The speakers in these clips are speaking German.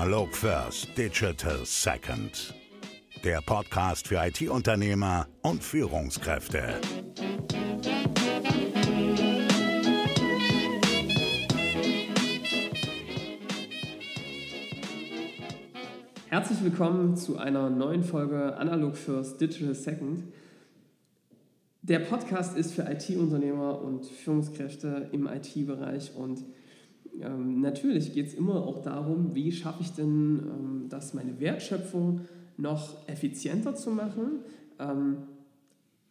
Analog First, Digital Second. Der Podcast für IT-Unternehmer und Führungskräfte. Herzlich willkommen zu einer neuen Folge Analog First, Digital Second. Der Podcast ist für IT-Unternehmer und Führungskräfte im IT-Bereich und ähm, natürlich geht es immer auch darum, wie schaffe ich denn, ähm, das meine Wertschöpfung noch effizienter zu machen, ähm,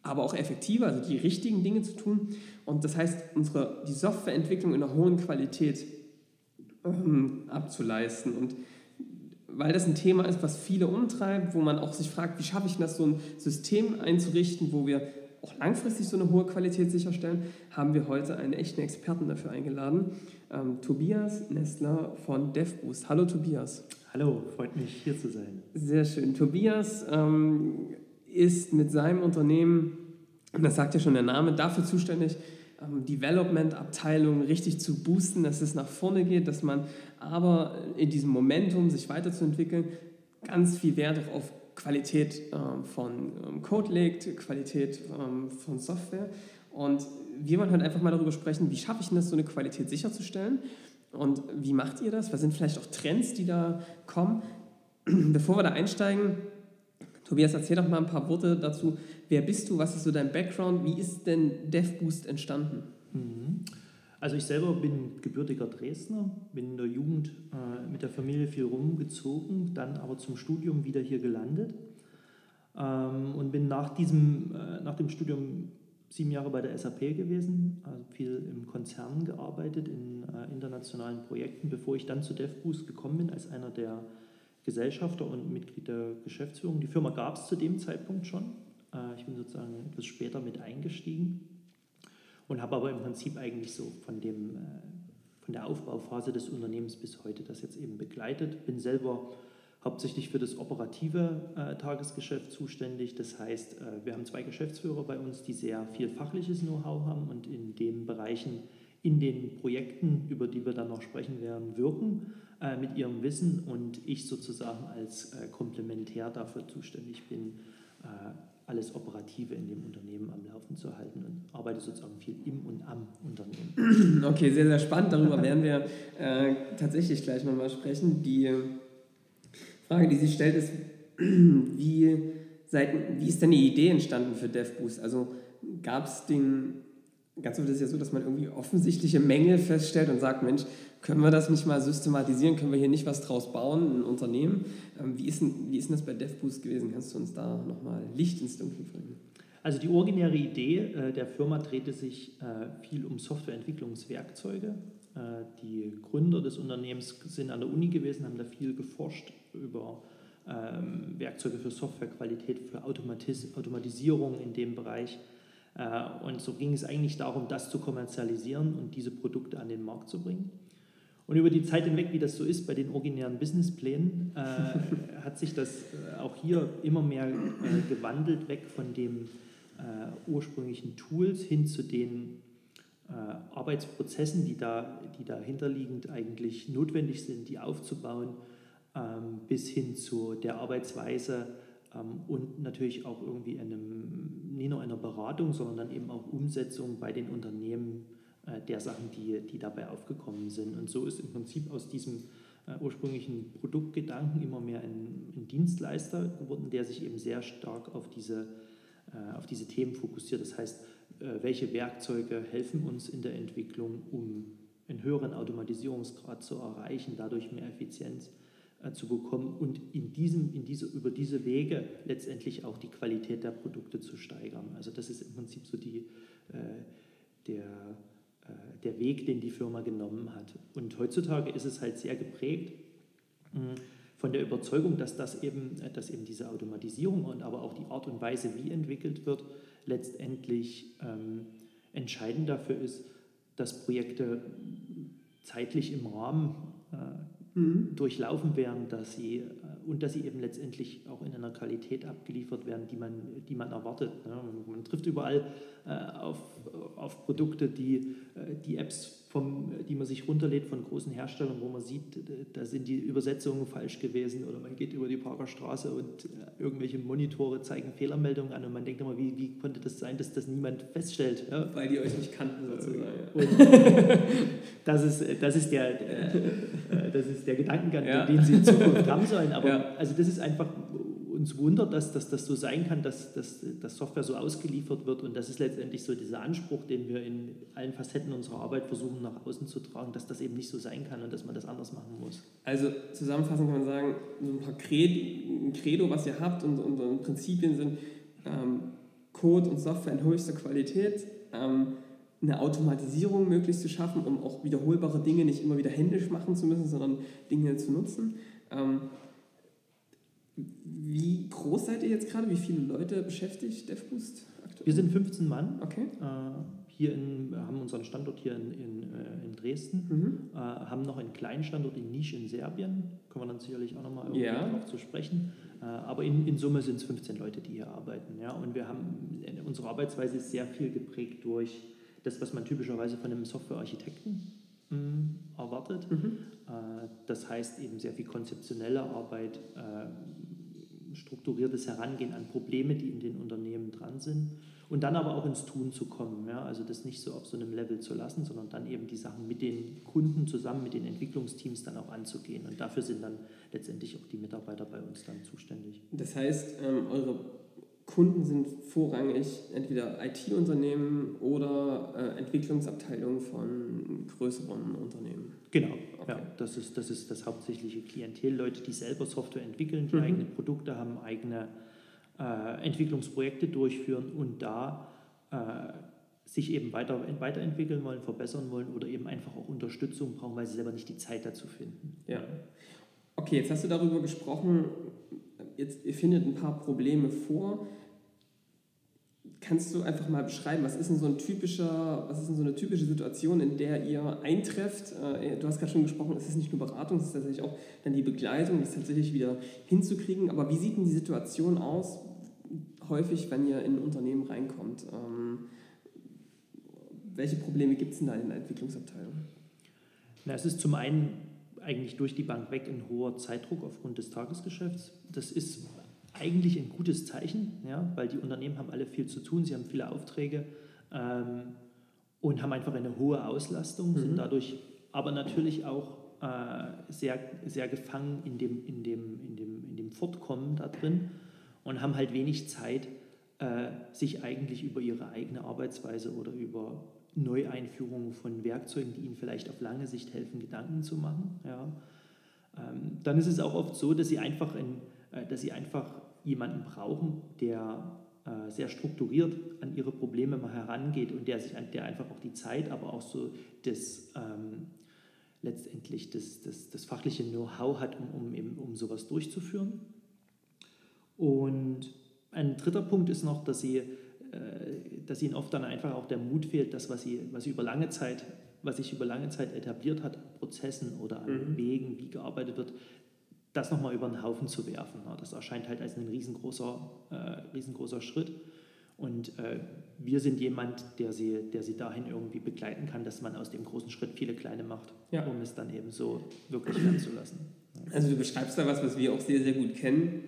aber auch effektiver, also die richtigen Dinge zu tun. Und das heißt, unsere, die Softwareentwicklung in einer hohen Qualität ähm, abzuleisten. Und weil das ein Thema ist, was viele umtreibt, wo man auch sich fragt, wie schaffe ich das, so ein System einzurichten, wo wir auch langfristig so eine hohe Qualität sicherstellen, haben wir heute einen echten Experten dafür eingeladen, ähm, Tobias Nestler von DevBoost. Hallo Tobias. Hallo, freut mich hier zu sein. Sehr schön. Tobias ähm, ist mit seinem Unternehmen, und das sagt ja schon der Name, dafür zuständig, ähm, Development-Abteilung richtig zu boosten, dass es nach vorne geht, dass man aber in diesem Momentum, sich weiterzuentwickeln, ganz viel Wert auf Qualität ähm, von ähm, Code legt, Qualität ähm, von Software. Und wir wollen heute einfach mal darüber sprechen, wie schaffe ich denn das, so eine Qualität sicherzustellen und wie macht ihr das? Was sind vielleicht auch Trends, die da kommen? Bevor wir da einsteigen, Tobias, erzähl doch mal ein paar Worte dazu. Wer bist du? Was ist so dein Background? Wie ist denn DevBoost entstanden? Mhm. Also ich selber bin gebürtiger Dresdner, bin in der Jugend äh, mit der Familie viel rumgezogen, dann aber zum Studium wieder hier gelandet ähm, und bin nach, diesem, äh, nach dem Studium sieben Jahre bei der SAP gewesen, also viel im Konzern gearbeitet, in äh, internationalen Projekten, bevor ich dann zu DevBoost gekommen bin als einer der Gesellschafter und Mitglied der Geschäftsführung. Die Firma gab es zu dem Zeitpunkt schon. Äh, ich bin sozusagen etwas später mit eingestiegen und habe aber im Prinzip eigentlich so von, dem, äh, von der Aufbauphase des Unternehmens bis heute das jetzt eben begleitet. Bin selber hauptsächlich für das operative äh, Tagesgeschäft zuständig. Das heißt, äh, wir haben zwei Geschäftsführer bei uns, die sehr viel fachliches Know-how haben und in den Bereichen, in den Projekten, über die wir dann noch sprechen werden, wirken äh, mit ihrem Wissen und ich sozusagen als äh, Komplementär dafür zuständig bin, äh, alles Operative in dem Unternehmen am Laufen zu halten und arbeite sozusagen viel im und am Unternehmen. Okay, sehr, sehr spannend. Darüber werden wir äh, tatsächlich gleich nochmal sprechen. Die Frage, die sich stellt, ist, wie, seit, wie ist denn die Idee entstanden für DevBoost? Also gab es den, ganz oft ist es ja so, dass man irgendwie offensichtliche Mängel feststellt und sagt, Mensch, können wir das nicht mal systematisieren? Können wir hier nicht was draus bauen, ein Unternehmen? Ähm, wie ist, denn, wie ist denn das bei DevBoost gewesen? Kannst du uns da nochmal Licht ins Dunkel bringen? Also die originäre Idee äh, der Firma drehte sich äh, viel um Softwareentwicklungswerkzeuge. Äh, die Gründer des Unternehmens sind an der Uni gewesen, haben da viel geforscht über ähm, Werkzeuge für Softwarequalität, für Automatis Automatisierung in dem Bereich. Und so ging es eigentlich darum, das zu kommerzialisieren und diese Produkte an den Markt zu bringen. Und über die Zeit hinweg, wie das so ist bei den originären Businessplänen, äh, hat sich das äh, auch hier immer mehr äh, gewandelt, weg von den äh, ursprünglichen Tools hin zu den äh, Arbeitsprozessen, die, da, die dahinterliegend eigentlich notwendig sind, die aufzubauen, ähm, bis hin zu der Arbeitsweise ähm, und natürlich auch irgendwie einem, nicht nur einer Beratung, sondern dann eben auch Umsetzung bei den Unternehmen der Sachen, die, die dabei aufgekommen sind. Und so ist im Prinzip aus diesem äh, ursprünglichen Produktgedanken immer mehr ein, ein, Dienstleister geworden, der sich eben sehr stark auf diese, äh, auf diese Themen fokussiert. Das heißt, welche Werkzeuge helfen uns in der Entwicklung, um einen höheren Automatisierungsgrad zu erreichen, dadurch mehr Effizienz zu bekommen und in diesem, in diese, über diese Wege letztendlich auch die Qualität der Produkte zu steigern. Also das ist im Prinzip so die, äh, der Weg, den die Firma genommen hat. Und heutzutage ist es halt sehr geprägt hm, von der Überzeugung, dass das eben, äh, dass eben diese Automatisierung und aber auch die Art und Weise, wie entwickelt wird, letztendlich ähm, entscheidend dafür ist, dass Projekte zeitlich im Rahmen äh, mhm. durchlaufen werden, dass sie äh, und dass sie eben letztendlich auch in einer Qualität abgeliefert werden, die man, die man erwartet. Ne? Man trifft überall äh, auf, auf Produkte, die, äh, die Apps vom, die man sich runterlädt von großen Herstellern, wo man sieht, da sind die Übersetzungen falsch gewesen oder man geht über die Parker Straße und äh, irgendwelche Monitore zeigen Fehlermeldungen an und man denkt immer, wie, wie konnte das sein, dass das niemand feststellt? Ja? Weil die euch nicht kannten sozusagen. das, ist, das, ist der, äh, das ist der Gedankengang, ja. den sie in Zukunft haben sollen. Aber ja. also das ist einfach uns wundert, dass, dass das so sein kann, dass, dass, dass Software so ausgeliefert wird. Und das ist letztendlich so dieser Anspruch, den wir in allen Facetten unserer Arbeit versuchen nach außen zu tragen, dass das eben nicht so sein kann und dass man das anders machen muss. Also zusammenfassend kann man sagen, so ein paar Credo, Credo was ihr habt und, und, und Prinzipien sind ähm, Code und Software in höchster Qualität, ähm, eine Automatisierung möglichst zu schaffen, um auch wiederholbare Dinge nicht immer wieder händisch machen zu müssen, sondern Dinge zu nutzen. Ähm, wie groß seid ihr jetzt gerade? Wie viele Leute beschäftigt DevBoost aktuell? Wir sind 15 Mann. Okay. Äh, hier in, wir haben unseren Standort hier in, in, äh, in Dresden, mhm. äh, haben noch einen kleinen Standort in Nisch in Serbien. Können wir dann sicherlich auch nochmal ja. darauf zu sprechen. Äh, aber in, in Summe sind es 15 Leute, die hier arbeiten. Ja? Und wir haben, unsere Arbeitsweise ist sehr viel geprägt durch das, was man typischerweise von einem Softwarearchitekten hm, erwartet. Mhm. Äh, das heißt eben sehr viel konzeptionelle Arbeit, äh, strukturiertes Herangehen an Probleme, die in den Unternehmen dran sind und dann aber auch ins Tun zu kommen. Ja? Also das nicht so auf so einem Level zu lassen, sondern dann eben die Sachen mit den Kunden zusammen, mit den Entwicklungsteams dann auch anzugehen. Und dafür sind dann letztendlich auch die Mitarbeiter bei uns dann zuständig. Das heißt, ähm, eure Kunden sind vorrangig entweder IT-Unternehmen oder äh, Entwicklungsabteilungen von größeren Unternehmen. Genau, okay. ja, das ist, das ist das hauptsächliche Klientel. Leute, die selber Software entwickeln, die mhm. eigene Produkte haben, eigene äh, Entwicklungsprojekte durchführen und da äh, sich eben weiter, weiterentwickeln wollen, verbessern wollen oder eben einfach auch Unterstützung brauchen, weil sie selber nicht die Zeit dazu finden. Ja. Okay, jetzt hast du darüber gesprochen, jetzt, ihr findet ein paar Probleme vor. Kannst du einfach mal beschreiben, was ist denn so ein typischer, was ist denn so eine typische Situation, in der ihr eintrefft? Äh, du hast gerade schon gesprochen, es ist nicht nur Beratung, es ist tatsächlich auch dann die Begleitung, das tatsächlich wieder hinzukriegen. Aber wie sieht denn die Situation aus, häufig, wenn ihr in ein Unternehmen reinkommt? Ähm, welche Probleme gibt es denn da in der Entwicklungsabteilung? Na, es ist zum einen eigentlich durch die Bank weg ein hoher Zeitdruck aufgrund des Tagesgeschäfts. Das ist eigentlich ein gutes Zeichen, ja, weil die Unternehmen haben alle viel zu tun, sie haben viele Aufträge ähm, und haben einfach eine hohe Auslastung, mhm. sind dadurch aber natürlich auch äh, sehr, sehr gefangen in dem, in, dem, in, dem, in dem Fortkommen da drin und haben halt wenig Zeit, äh, sich eigentlich über ihre eigene Arbeitsweise oder über Neueinführung von Werkzeugen, die ihnen vielleicht auf lange Sicht helfen, Gedanken zu machen. Ja. Ähm, dann ist es auch oft so, dass sie einfach, in, äh, dass sie einfach jemanden brauchen, der äh, sehr strukturiert an ihre Probleme mal herangeht und der sich der einfach auch die Zeit, aber auch so das ähm, letztendlich das, das, das fachliche Know-how hat, um, um, eben, um sowas durchzuführen. Und ein dritter Punkt ist noch, dass sie äh, dass ihnen oft dann einfach auch der Mut fehlt, das, was sie, was sie über lange Zeit, was sich über lange Zeit etabliert hat, an Prozessen oder an mhm. Wegen, wie gearbeitet wird, das nochmal über den Haufen zu werfen. Das erscheint halt als ein riesengroßer, äh, riesengroßer Schritt. Und äh, wir sind jemand, der sie, der sie dahin irgendwie begleiten kann, dass man aus dem großen Schritt viele kleine macht, ja. um es dann eben so wirklich werden zu lassen. Also du beschreibst da was, was wir auch sehr, sehr gut kennen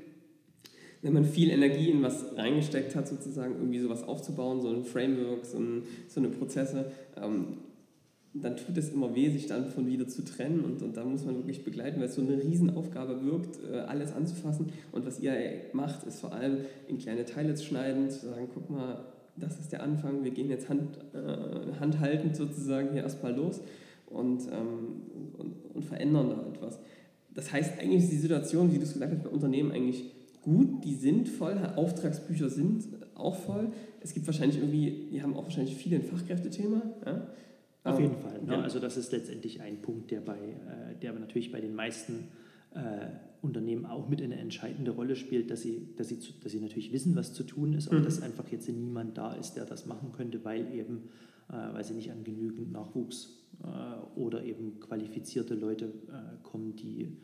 wenn man viel Energie in was reingesteckt hat, sozusagen irgendwie sowas aufzubauen, so ein Framework, so, ein, so eine Prozesse, ähm, dann tut es immer weh, sich dann von wieder zu trennen und, und da muss man wirklich begleiten, weil es so eine Riesenaufgabe wirkt, äh, alles anzufassen und was ihr macht, ist vor allem in kleine Teile zu schneiden, zu sagen, guck mal, das ist der Anfang, wir gehen jetzt hand, äh, handhaltend sozusagen hier erstmal los und, ähm, und, und verändern da etwas. Das heißt, eigentlich ist die Situation, wie du es gesagt hast, bei Unternehmen eigentlich gut, die sind voll, Auftragsbücher sind auch voll. Es gibt wahrscheinlich irgendwie, die haben auch wahrscheinlich viele ein Fachkräftethema. Ja? Auf jeden Fall. Ne? Ja. Also das ist letztendlich ein Punkt, der, bei, äh, der natürlich bei den meisten äh, Unternehmen auch mit eine entscheidende Rolle spielt, dass sie, dass, sie, dass sie natürlich wissen, was zu tun ist, aber mhm. dass einfach jetzt niemand da ist, der das machen könnte, weil eben, äh, weil sie nicht an genügend Nachwuchs äh, oder eben qualifizierte Leute äh, kommen, die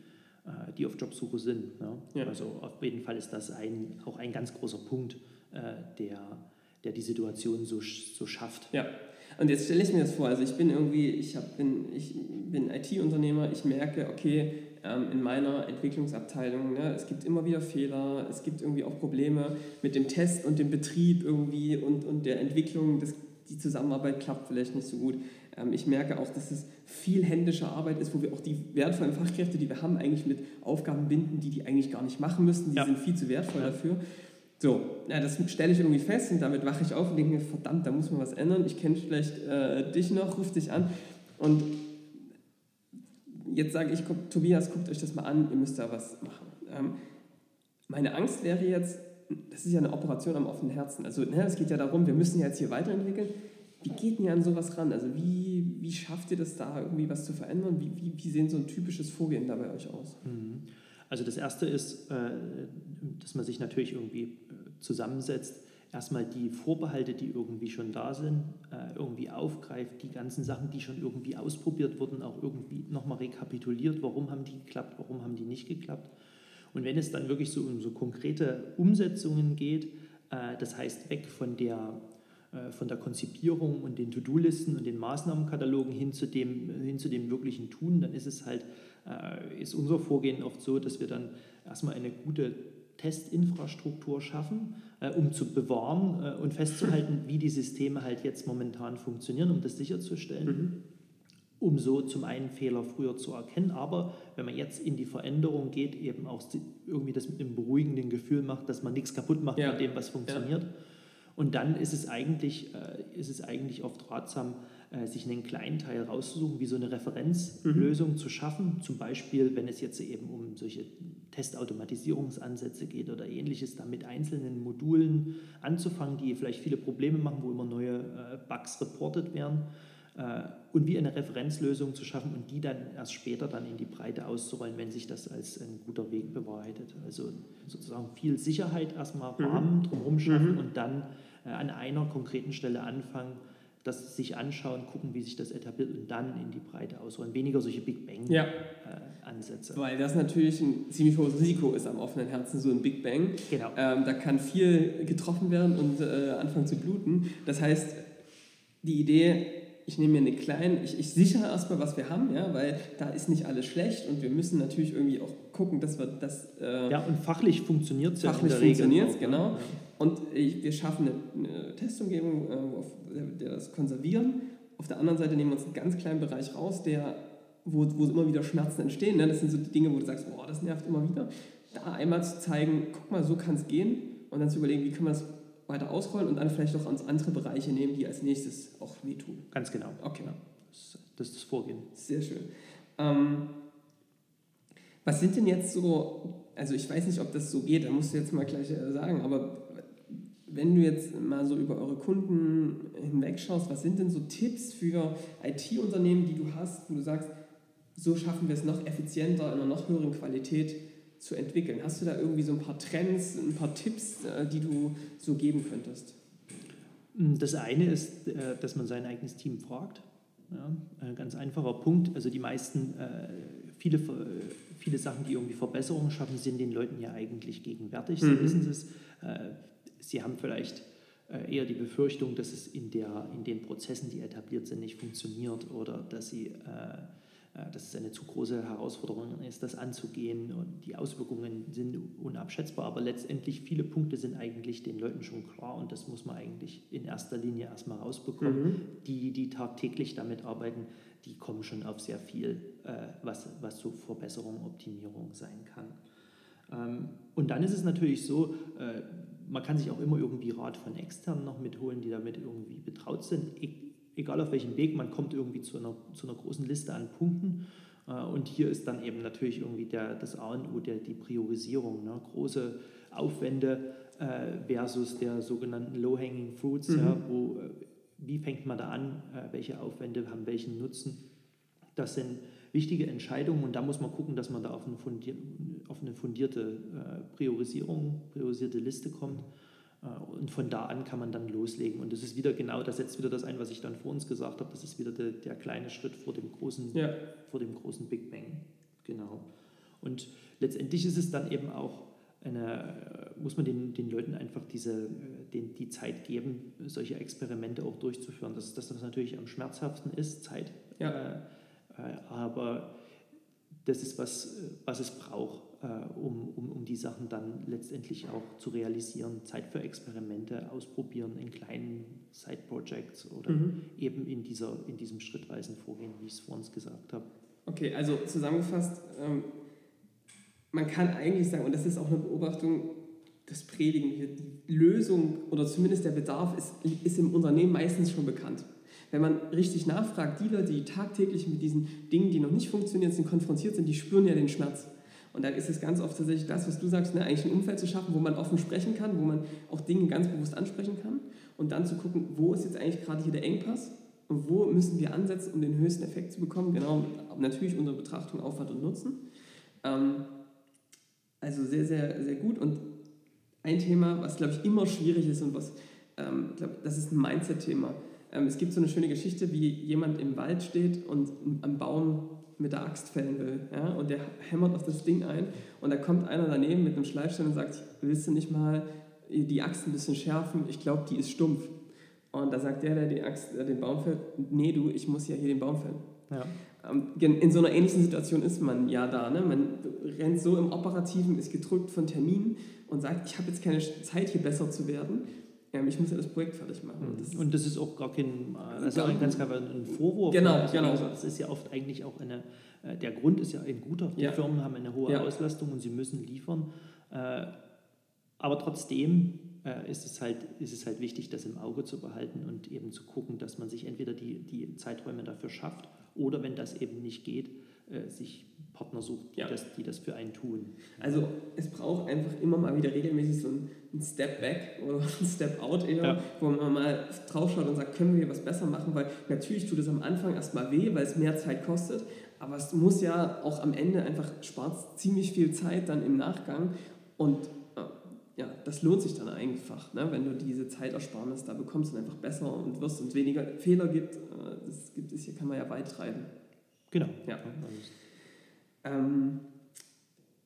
äh, die auf Jobsuche sind. Ne? Ja. Also auf jeden Fall ist das ein, auch ein ganz großer Punkt, der, der die Situation so, so schafft. Ja, Und jetzt stelle ich mir das vor, also ich bin irgendwie, ich, hab, bin, ich bin IT-Unternehmer, ich merke, okay, ähm, in meiner Entwicklungsabteilung, ne, es gibt immer wieder Fehler, es gibt irgendwie auch Probleme mit dem Test und dem Betrieb irgendwie und, und der Entwicklung, das, die Zusammenarbeit klappt vielleicht nicht so gut. Ähm, ich merke auch, dass es viel händische Arbeit ist, wo wir auch die wertvollen Fachkräfte, die wir haben, eigentlich mit Aufgaben binden, die die eigentlich gar nicht machen müssten, die ja. sind viel zu wertvoll dafür. So, ja, das stelle ich irgendwie fest und damit wache ich auf und denke mir, verdammt, da muss man was ändern. Ich kenne vielleicht äh, dich noch, ruf dich an. Und jetzt sage ich, guck, Tobias, guckt euch das mal an, ihr müsst da was machen. Ähm, meine Angst wäre jetzt, das ist ja eine Operation am offenen Herzen. Also ne, es geht ja darum, wir müssen ja jetzt hier weiterentwickeln. Wie geht ihr an sowas ran? Also wie, wie schafft ihr das da irgendwie was zu verändern? Wie, wie, wie sehen so ein typisches Vorgehen da bei euch aus? Mhm. Also das Erste ist, äh, dass man sich natürlich irgendwie äh, zusammensetzt, erstmal die Vorbehalte, die irgendwie schon da sind, äh, irgendwie aufgreift, die ganzen Sachen, die schon irgendwie ausprobiert wurden, auch irgendwie nochmal rekapituliert, warum haben die geklappt, warum haben die nicht geklappt. Und wenn es dann wirklich so um so konkrete Umsetzungen geht, das heißt weg von der von der Konzipierung und den To-Do-Listen und den Maßnahmenkatalogen hin zu, dem, hin zu dem wirklichen Tun, dann ist es halt äh, ist unser Vorgehen oft so, dass wir dann erstmal eine gute Testinfrastruktur schaffen, äh, um zu bewahren äh, und festzuhalten, wie die Systeme halt jetzt momentan funktionieren, um das sicherzustellen. Mhm. Um so zum einen Fehler früher zu erkennen, aber wenn man jetzt in die Veränderung geht, eben auch irgendwie das mit einem beruhigenden Gefühl macht, dass man nichts kaputt macht ja. mit dem, was funktioniert. Ja. Und dann ist es eigentlich, ist es eigentlich oft ratsam, äh, sich einen kleinen Teil rauszusuchen, wie so eine Referenzlösung mhm. zu schaffen. Zum Beispiel, wenn es jetzt eben um solche Testautomatisierungsansätze geht oder ähnliches, da mit einzelnen Modulen anzufangen, die vielleicht viele Probleme machen, wo immer neue äh, Bugs reportet werden äh, und wie eine Referenzlösung zu schaffen und die dann erst später dann in die Breite auszurollen, wenn sich das als ein guter Weg bewahrheitet. Also sozusagen viel Sicherheit erstmal. Rahmen drumherum schaffen mhm. und dann an einer konkreten Stelle anfangen, das sich anschauen, gucken, wie sich das etabliert und dann in die Breite ausrollen. Weniger solche Big Bang-Ansätze. Ja. Äh, Weil das natürlich ein ziemlich hohes Risiko ist am offenen Herzen, so ein Big Bang. Genau. Ähm, da kann viel getroffen werden und äh, anfangen zu bluten. Das heißt, die Idee, ich nehme mir eine kleine, ich, ich sichere erstmal, was wir haben, ja, weil da ist nicht alles schlecht und wir müssen natürlich irgendwie auch gucken, dass wir das. Äh, ja, und fachlich funktioniert es ja. Fachlich funktioniert es, genau. Ja. Und ich, wir schaffen eine, eine Testumgebung, äh, auf der das konservieren. Auf der anderen Seite nehmen wir uns einen ganz kleinen Bereich raus, der, wo, wo immer wieder Schmerzen entstehen. Ne? Das sind so die Dinge, wo du sagst, boah, das nervt immer wieder. Da einmal zu zeigen, guck mal, so kann es gehen und dann zu überlegen, wie können wir das weiter ausrollen und dann vielleicht auch ans andere Bereiche nehmen, die als nächstes auch wehtun. Ganz genau. Okay. Das, das, ist das Vorgehen. Sehr schön. Ähm, was sind denn jetzt so, also ich weiß nicht, ob das so geht, da musst du jetzt mal gleich äh, sagen, aber wenn du jetzt mal so über eure Kunden hinwegschaust, was sind denn so Tipps für IT-Unternehmen, die du hast, wo du sagst, so schaffen wir es noch effizienter, in einer noch höheren Qualität zu entwickeln? Hast du da irgendwie so ein paar Trends, ein paar Tipps, äh, die du so geben könntest? Das eine ist, äh, dass man sein eigenes Team fragt. Ja, ein ganz einfacher Punkt. Also die meisten, äh, viele, viele Sachen, die irgendwie Verbesserungen schaffen, sind den Leuten ja eigentlich gegenwärtig. Sie mhm. wissen es Sie haben vielleicht äh, eher die Befürchtung, dass es in, der, in den Prozessen, die etabliert sind, nicht funktioniert oder dass, sie, äh, äh, dass es eine zu große Herausforderung ist, das anzugehen und die Auswirkungen sind unabschätzbar. Aber letztendlich viele Punkte sind eigentlich den Leuten schon klar und das muss man eigentlich in erster Linie erstmal rausbekommen. Mhm. Die, die tagtäglich damit arbeiten, die kommen schon auf sehr viel, was, was so Verbesserung, Optimierung sein kann. Ähm, und dann ist es natürlich so, man kann sich auch immer irgendwie Rat von externen noch mitholen, die damit irgendwie betraut sind. E egal auf welchem Weg, man kommt irgendwie zu einer, zu einer großen Liste an Punkten. Äh, und hier ist dann eben natürlich irgendwie der, das A und O, der, die Priorisierung. Ne? Große Aufwände äh, versus der sogenannten Low-Hanging Fruits. Mhm. Ja, wo, äh, wie fängt man da an? Äh, welche Aufwände haben welchen Nutzen? Das sind wichtige Entscheidungen und da muss man gucken, dass man da auf eine, fundier auf eine fundierte äh, Priorisierung, priorisierte Liste kommt. Äh, und von da an kann man dann loslegen. Und das ist wieder genau, das setzt wieder das ein, was ich dann vor uns gesagt habe, das ist wieder der, der kleine Schritt vor dem, großen, ja. vor dem großen Big Bang. Genau. Und letztendlich ist es dann eben auch eine, muss man den, den Leuten einfach diese, den, die Zeit geben, solche Experimente auch durchzuführen. Das ist das, was natürlich am schmerzhaftesten ist, Zeit. Ja. Äh, äh, aber das ist was, was es braucht, äh, um, um, um die Sachen dann letztendlich auch zu realisieren. Zeit für Experimente, ausprobieren in kleinen Side-Projects oder mhm. eben in, dieser, in diesem schrittweisen Vorgehen, wie ich es vorhin gesagt habe. Okay, also zusammengefasst, ähm, man kann eigentlich sagen, und das ist auch eine Beobachtung, das predigen wir, die Lösung oder zumindest der Bedarf ist, ist im Unternehmen meistens schon bekannt. Wenn man richtig nachfragt, die Leute, die tagtäglich mit diesen Dingen, die noch nicht funktionieren, sind, konfrontiert sind, die spüren ja den Schmerz. Und da ist es ganz oft tatsächlich das, was du sagst, ne, eigentlich ein Umfeld zu schaffen, wo man offen sprechen kann, wo man auch Dinge ganz bewusst ansprechen kann und dann zu gucken, wo ist jetzt eigentlich gerade hier der Engpass und wo müssen wir ansetzen, um den höchsten Effekt zu bekommen. Genau, natürlich unsere Betrachtung Aufwand und Nutzen. Ähm, also sehr, sehr, sehr gut. Und ein Thema, was glaube ich immer schwierig ist und was, ähm, glaub, das ist ein Mindset-Thema. Ähm, es gibt so eine schöne Geschichte, wie jemand im Wald steht und am Baum mit der Axt fällen will. Ja? Und der hämmert auf das Ding ein und da kommt einer daneben mit einem Schleifstein und sagt, willst du nicht mal die Axt ein bisschen schärfen? Ich glaube, die ist stumpf. Und da sagt der, der die Axt, der den Baum fällt, nee du, ich muss ja hier den Baum fällen. Ja. Ähm, in so einer ähnlichen Situation ist man ja da. Ne? Man rennt so im Operativen, ist gedrückt von Terminen und sagt, ich habe jetzt keine Zeit, hier besser zu werden. Ähm, ich muss ja das Projekt fertig machen. Das und das ist auch gar kein, das ist auch ganz klar ein Vorwurf. Genau, also genau. Das ist ja oft eigentlich auch eine, äh, der Grund ist ja ein guter. Die ja. Firmen haben eine hohe ja. Auslastung und sie müssen liefern. Äh, aber trotzdem äh, ist, es halt, ist es halt wichtig, das im Auge zu behalten und eben zu gucken, dass man sich entweder die, die Zeiträume dafür schafft oder wenn das eben nicht geht, sich Partner sucht, die, ja. das, die das für einen tun. Also es braucht einfach immer mal wieder regelmäßig so ein Step back oder ein Step out eher, ja. wo man mal draufschaut und sagt, können wir hier was besser machen, weil natürlich tut es am Anfang erstmal weh, weil es mehr Zeit kostet, aber es muss ja auch am Ende einfach spart ziemlich viel Zeit dann im Nachgang und äh, ja, das lohnt sich dann einfach, ne? wenn du diese Zeitersparnis da bekommst und einfach besser und wirst und weniger Fehler gibt, äh, das gibt es hier, kann man ja weit treiben. Genau. Ja. Ähm,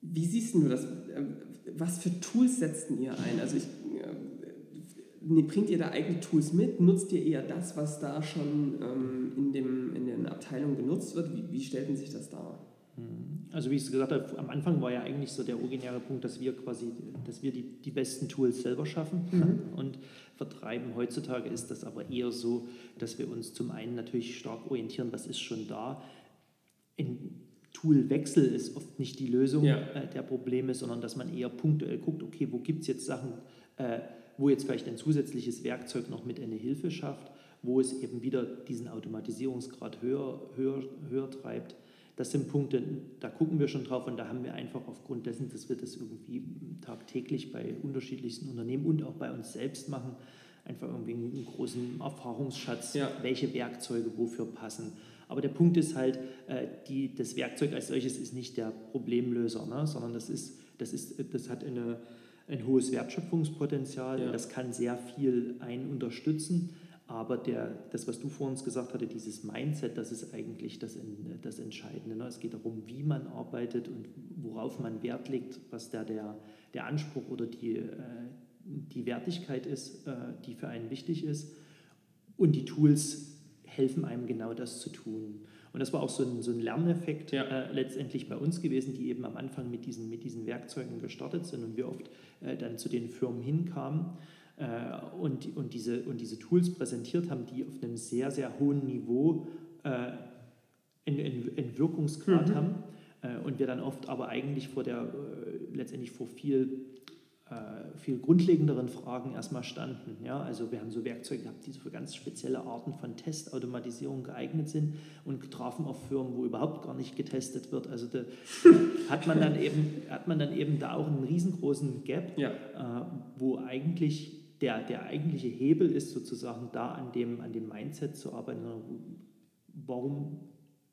wie siehst du das? Was für Tools setzt ihr ein? Also ich, äh, bringt ihr da eigene Tools mit? Nutzt ihr eher das, was da schon ähm, in, dem, in den Abteilungen genutzt wird? Wie, wie stellt sich das dar? Hm. Also wie ich es gesagt habe, am Anfang war ja eigentlich so der originäre Punkt, dass wir quasi, dass wir die, die besten Tools selber schaffen mhm. und vertreiben. Heutzutage ist das aber eher so, dass wir uns zum einen natürlich stark orientieren, was ist schon da. Toolwechsel ist oft nicht die Lösung ja. äh, der Probleme, sondern dass man eher punktuell guckt, okay, wo gibt es jetzt Sachen, äh, wo jetzt vielleicht ein zusätzliches Werkzeug noch mit eine Hilfe schafft, wo es eben wieder diesen Automatisierungsgrad höher, höher, höher treibt. Das sind Punkte, da gucken wir schon drauf und da haben wir einfach aufgrund dessen, dass wir das irgendwie tagtäglich bei unterschiedlichsten Unternehmen und auch bei uns selbst machen, einfach irgendwie einen großen Erfahrungsschatz, ja. welche Werkzeuge wofür passen aber der Punkt ist halt, äh, die, das Werkzeug als solches ist nicht der Problemlöser, ne? sondern das, ist, das, ist, das hat eine, ein hohes Wertschöpfungspotenzial ja. das kann sehr viel einen unterstützen. Aber der, das, was du vorhin gesagt hatte, dieses Mindset, das ist eigentlich das, das Entscheidende. Ne? Es geht darum, wie man arbeitet und worauf man Wert legt, was da der, der Anspruch oder die, äh, die Wertigkeit ist, äh, die für einen wichtig ist. Und die Tools helfen einem genau das zu tun. Und das war auch so ein, so ein Lerneffekt ja. äh, letztendlich bei uns gewesen, die eben am Anfang mit diesen, mit diesen Werkzeugen gestartet sind und wir oft äh, dann zu den Firmen hinkamen äh, und, und, diese, und diese Tools präsentiert haben, die auf einem sehr, sehr hohen Niveau äh, einen, einen Wirkungsgrad mhm. haben äh, und wir dann oft aber eigentlich vor der, äh, letztendlich vor viel viel grundlegenderen Fragen erstmal standen. Ja? Also wir haben so Werkzeuge gehabt, die so für ganz spezielle Arten von Testautomatisierung geeignet sind und trafen auf Firmen, wo überhaupt gar nicht getestet wird. Also da hat man dann eben, hat man dann eben da auch einen riesengroßen Gap, ja. äh, wo eigentlich der, der eigentliche Hebel ist sozusagen da an dem, an dem Mindset zu arbeiten. Warum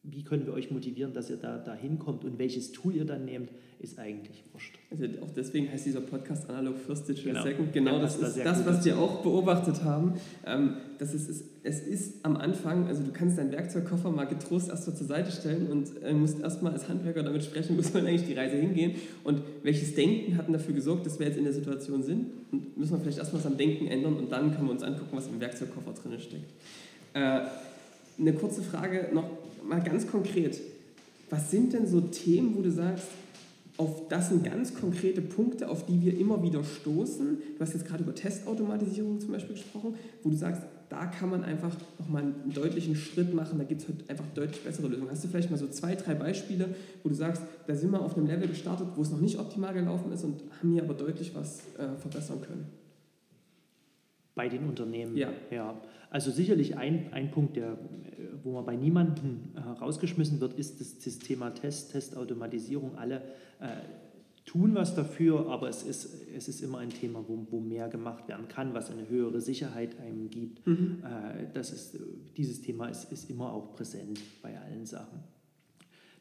wie können wir euch motivieren, dass ihr da, da hinkommt und welches Tool ihr dann nehmt, ist eigentlich wurscht. Also auch deswegen heißt dieser Podcast Analog First Digital Genau. Second. Genau Ja, das das ist das, was wir auch beobachtet haben. Ähm, das ist, es, es ist am Anfang, also du kannst deinen Werkzeugkoffer mal getrost erstmal zur Seite stellen und äh, musst erstmal als Handwerker damit sprechen, wo soll eigentlich die Reise hingehen und welches Denken hat denn dafür gesorgt, dass wir jetzt in der Situation sind und müssen wir vielleicht erstmal was am Denken ändern und dann können wir uns angucken, was im Werkzeugkoffer drin steckt. Äh, eine kurze Frage noch mal ganz konkret. Was sind denn so Themen, wo du sagst, auf das sind ganz konkrete Punkte, auf die wir immer wieder stoßen? Du hast jetzt gerade über Testautomatisierung zum Beispiel gesprochen, wo du sagst, da kann man einfach nochmal einen deutlichen Schritt machen, da gibt es halt einfach deutlich bessere Lösungen. Hast du vielleicht mal so zwei, drei Beispiele, wo du sagst, da sind wir auf einem Level gestartet, wo es noch nicht optimal gelaufen ist und haben hier aber deutlich was äh, verbessern können? Bei den Unternehmen. Ja. ja. Also sicherlich ein, ein Punkt, der, äh, wo man bei niemandem äh, rausgeschmissen wird, ist das, das Thema Test, Testautomatisierung. Alle äh, tun was dafür, aber es ist, es ist immer ein Thema, wo, wo mehr gemacht werden kann, was eine höhere Sicherheit einem gibt. Mhm. Äh, das ist, dieses Thema ist, ist immer auch präsent bei allen Sachen.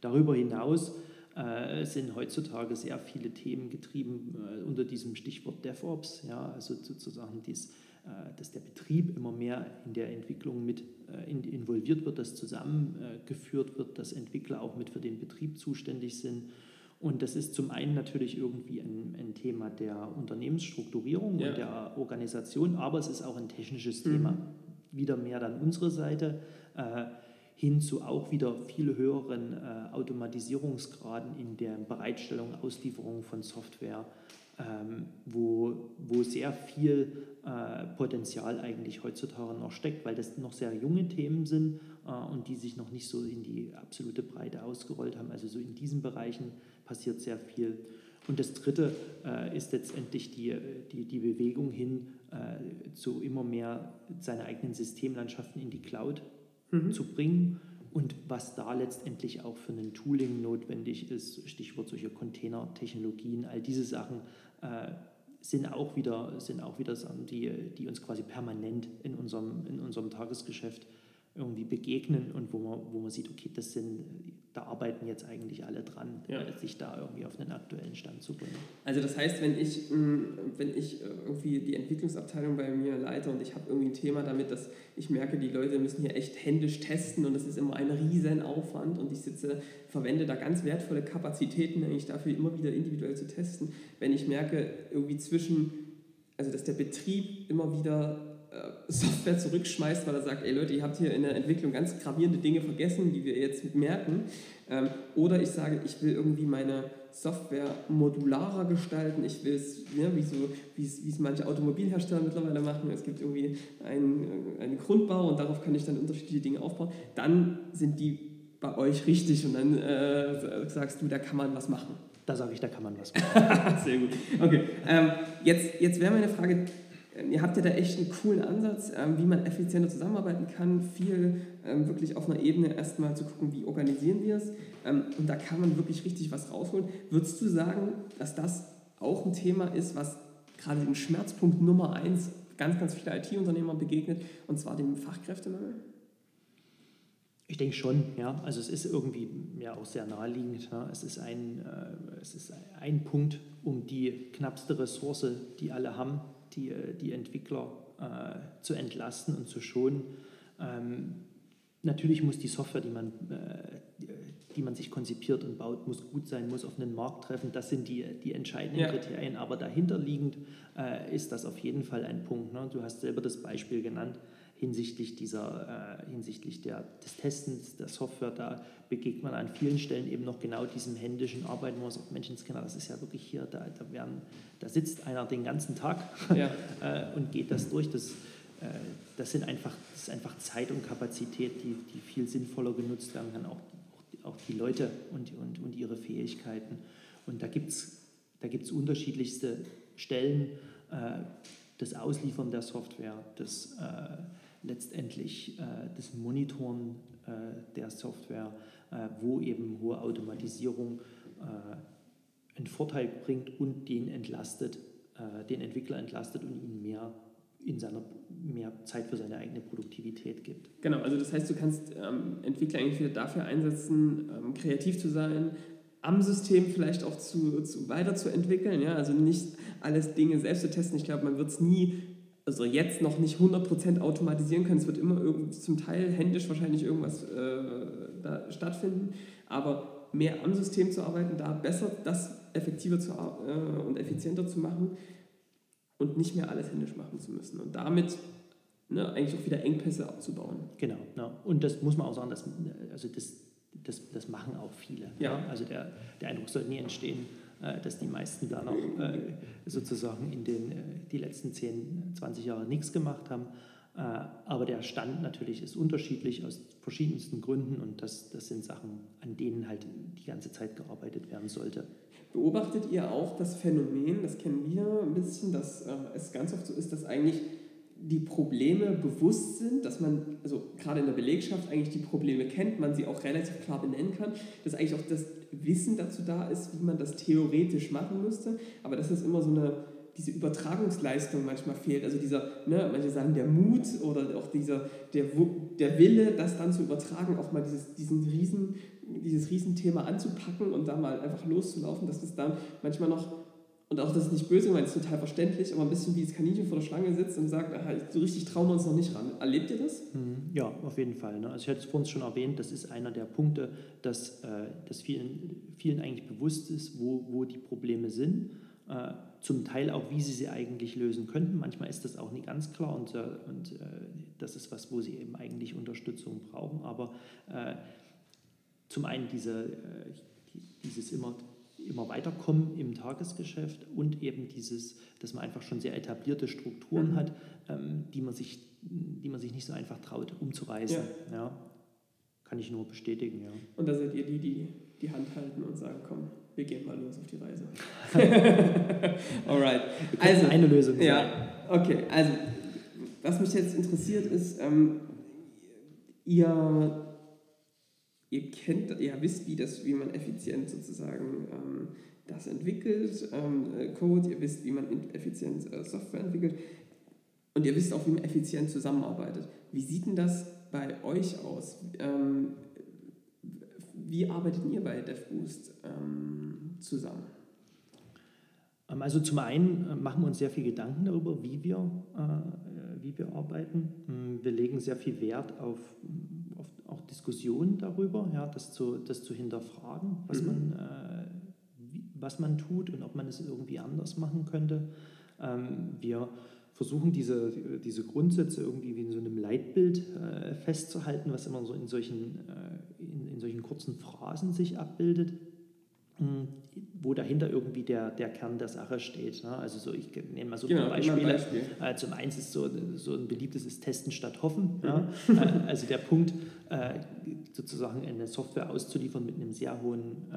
Darüber hinaus äh, sind heutzutage sehr viele Themen getrieben äh, unter diesem Stichwort DevOps, ja, also sozusagen dies, äh, dass der Betrieb immer mehr in der Entwicklung mit äh, in, involviert wird, dass zusammengeführt wird, dass Entwickler auch mit für den Betrieb zuständig sind. Und das ist zum einen natürlich irgendwie ein, ein Thema der Unternehmensstrukturierung Ja. und der Organisation, aber es ist auch ein technisches Mhm. Thema. Wieder mehr dann unsere Seite. Äh, hin zu auch wieder viel höheren äh, Automatisierungsgraden in der Bereitstellung, Auslieferung von Software, wo, wo sehr viel äh, Potenzial eigentlich heutzutage noch steckt, weil das noch sehr junge Themen sind äh, und die sich noch nicht so in die absolute Breite ausgerollt haben. Also so in diesen Bereichen passiert sehr viel. Und das Dritte äh, ist letztendlich die, die, die Bewegung hin äh, zu immer mehr seine eigenen Systemlandschaften in die Cloud Mhm. zu bringen und was da letztendlich auch für ein Tooling notwendig ist, Stichwort solche Containertechnologien, all diese Sachen sind auch wieder, sind auch wieder Sachen, die, die uns quasi permanent in unserem, in unserem Tagesgeschäft irgendwie begegnen und wo man, wo man sieht, okay, das sind, da arbeiten jetzt eigentlich alle dran, Ja. äh, sich da irgendwie auf einen aktuellen Stand zu bringen. Also das heißt, wenn ich, mh, wenn ich äh, irgendwie die Entwicklungsabteilung bei mir leite und ich habe irgendwie ein Thema damit, dass ich merke, die Leute müssen hier echt händisch testen und das ist immer ein riesen Aufwand und ich sitze, verwende da ganz wertvolle Kapazitäten eigentlich dafür, immer wieder individuell zu testen. Wenn ich merke, irgendwie zwischen, also dass der Betrieb immer wieder Software zurückschmeißt, weil er sagt, ey Leute, ihr habt hier in der Entwicklung ganz gravierende Dinge vergessen, die wir jetzt merken. Ähm, oder ich sage, ich will irgendwie meine Software modularer gestalten. Ich will es, ja, wie, so, wie es wie es manche Automobilhersteller mittlerweile machen. Es gibt irgendwie einen, äh, einen Grundbau und darauf kann ich dann unterschiedliche Dinge aufbauen. Dann sind die bei euch richtig und dann äh, sagst du, da kann man was machen. Da sage ich, da kann man was machen. Sehr gut. Okay. Ähm, jetzt jetzt wäre meine Frage, ihr habt ja da echt einen coolen Ansatz, ähm, wie man effizienter zusammenarbeiten kann, viel ähm, wirklich auf einer Ebene erstmal zu gucken, wie organisieren wir es. Ähm, und da kann man wirklich richtig was rausholen. Würdest du sagen, dass das auch ein Thema ist, was gerade den Schmerzpunkt Nummer eins ganz, ganz viele IT-Unternehmer begegnet, und zwar dem Fachkräftemangel? Ich denke schon, ja. Also es ist irgendwie ja auch sehr naheliegend. Ja. Es, ist ein, äh, es ist ein Punkt, um die knappste Ressource, die alle haben, die, die Entwickler äh, zu entlasten und zu schonen. Ähm, natürlich muss die Software, die man, äh, die man sich konzipiert und baut, muss gut sein, muss auf einen Markt treffen. Das sind die, die entscheidenden Ja. Kriterien. Aber dahinterliegend äh, ist das auf jeden Fall ein Punkt. Ne? Du hast selber das Beispiel genannt hinsichtlich, dieser, äh, hinsichtlich der, des Testens der Software, da begegnet man an vielen Stellen eben noch genau diesem händischen Arbeiten, wo man sagt, Menschenskinder, das ist ja wirklich hier, da, da, werden, da sitzt einer den ganzen Tag Ja. äh, und geht das durch. Das, äh, das, sind einfach, das ist einfach Zeit und Kapazität, die, die viel sinnvoller genutzt werden kann, auch, auch, auch die Leute und, und, und ihre Fähigkeiten. Und da gibt es da gibt's unterschiedlichste Stellen, äh, das Ausliefern der Software, das äh, letztendlich äh, das Monitoren äh, der Software, äh, wo eben hohe Automatisierung einen Vorteil bringt und den entlastet, den Entwickler entlastet und ihn mehr in seiner mehr Zeit für seine eigene Produktivität gibt. Genau, also das heißt, du kannst ähm, Entwickler eigentlich wieder dafür einsetzen, ähm, kreativ zu sein, am System vielleicht auch zu, zu weiterzuentwickeln, ja, also nicht alles Dinge selbst zu testen. Ich glaube, man wird es nie, also jetzt noch nicht 100% automatisieren können. Es wird immer irgend, zum Teil händisch wahrscheinlich irgendwas äh, da stattfinden, aber mehr am System zu arbeiten, da besser das effektiver zu, äh, und effizienter zu machen und nicht mehr alles händisch machen zu müssen. Und damit ne, eigentlich auch wieder Engpässe abzubauen. Genau, ja. und das muss man auch sagen, dass, also das, das, das machen auch viele. Ja. Also der, der Eindruck soll nie entstehen, dass die meisten da noch äh, sozusagen in den äh, die letzten 10, 20 Jahre nichts gemacht haben. Aber der Stand natürlich ist unterschiedlich aus verschiedensten Gründen und das, das sind Sachen, an denen halt die ganze Zeit gearbeitet werden sollte. Beobachtet ihr auch das Phänomen, das kennen wir ein bisschen, dass es ganz oft so ist, dass eigentlich die Probleme bewusst sind, dass man, also gerade in der Belegschaft eigentlich die Probleme kennt, man sie auch relativ klar benennen kann, dass eigentlich auch das Wissen dazu da ist, wie man das theoretisch machen müsste, aber dass es immer so eine, diese Übertragungsleistung manchmal fehlt, also dieser, ne, manche sagen der Mut oder auch dieser, der, der Wille, das dann zu übertragen, auch mal dieses, diesen riesen, dieses Riesenthema anzupacken und da mal einfach loszulaufen, dass das dann manchmal noch und auch das ist nicht böse gemeint, ist total verständlich, aber ein bisschen wie das Kaninchen vor der Schlange sitzt und sagt, aha, so richtig trauen wir uns noch nicht ran. Erlebt ihr das? Mhm. Ja, auf jeden Fall. Ne? Also ich hatte es vorhin schon erwähnt, das ist einer der Punkte, dass, äh, dass vielen, vielen eigentlich bewusst ist, wo, wo die Probleme sind. Äh, zum Teil auch, wie sie sie eigentlich lösen könnten. Manchmal ist das auch nicht ganz klar und, äh, und äh, das ist was, wo sie eben eigentlich Unterstützung brauchen. Aber äh, zum einen diese, äh, dieses immer immer weiterkommen im Tagesgeschäft und eben dieses, dass man einfach schon sehr etablierte Strukturen mhm. hat, ähm, die, man sich, die man sich nicht so einfach traut umzureißen. Ja. ja. Kann ich nur bestätigen, ja. Und da seid ihr die, die die Hand halten und sagen, komm, wir gehen mal los auf die Reise. Alright. Also eine Lösung. Sein. Ja, okay. Also was mich jetzt interessiert ist, ähm, ihr ihr kennt, ihr wisst, wie, das, wie man effizient sozusagen ähm, das entwickelt, ähm, äh, Code, ihr wisst, wie man effizient äh, Software entwickelt und ihr wisst auch, wie man effizient zusammenarbeitet. Wie sieht denn das bei euch aus? Ähm, wie arbeitet ihr bei DevBoost ähm, zusammen? Ähm, also zum einen äh, machen wir uns sehr viel Gedanken darüber, wie wir, äh, wie wir arbeiten. Hm, wir legen sehr viel Wert auf auch Diskussionen darüber, ja, das, zu, das zu hinterfragen, was, mhm. man, äh, wie, was man tut und ob man es irgendwie anders machen könnte. Ähm, wir versuchen diese, diese Grundsätze irgendwie wie in so einem Leitbild äh, festzuhalten, was immer so in solchen, äh, in, in solchen kurzen Phrasen sich abbildet. Wo dahinter irgendwie der, der Kern der Sache steht. Ne? Also so, ich nehme mal so genau, ein Beispiele. Beispiel. Äh, zum einen ist so, so ein beliebtes ist Testen statt Hoffen. Mhm. Ja? Äh, also der Punkt, äh, sozusagen eine Software auszuliefern mit, einem sehr hohen,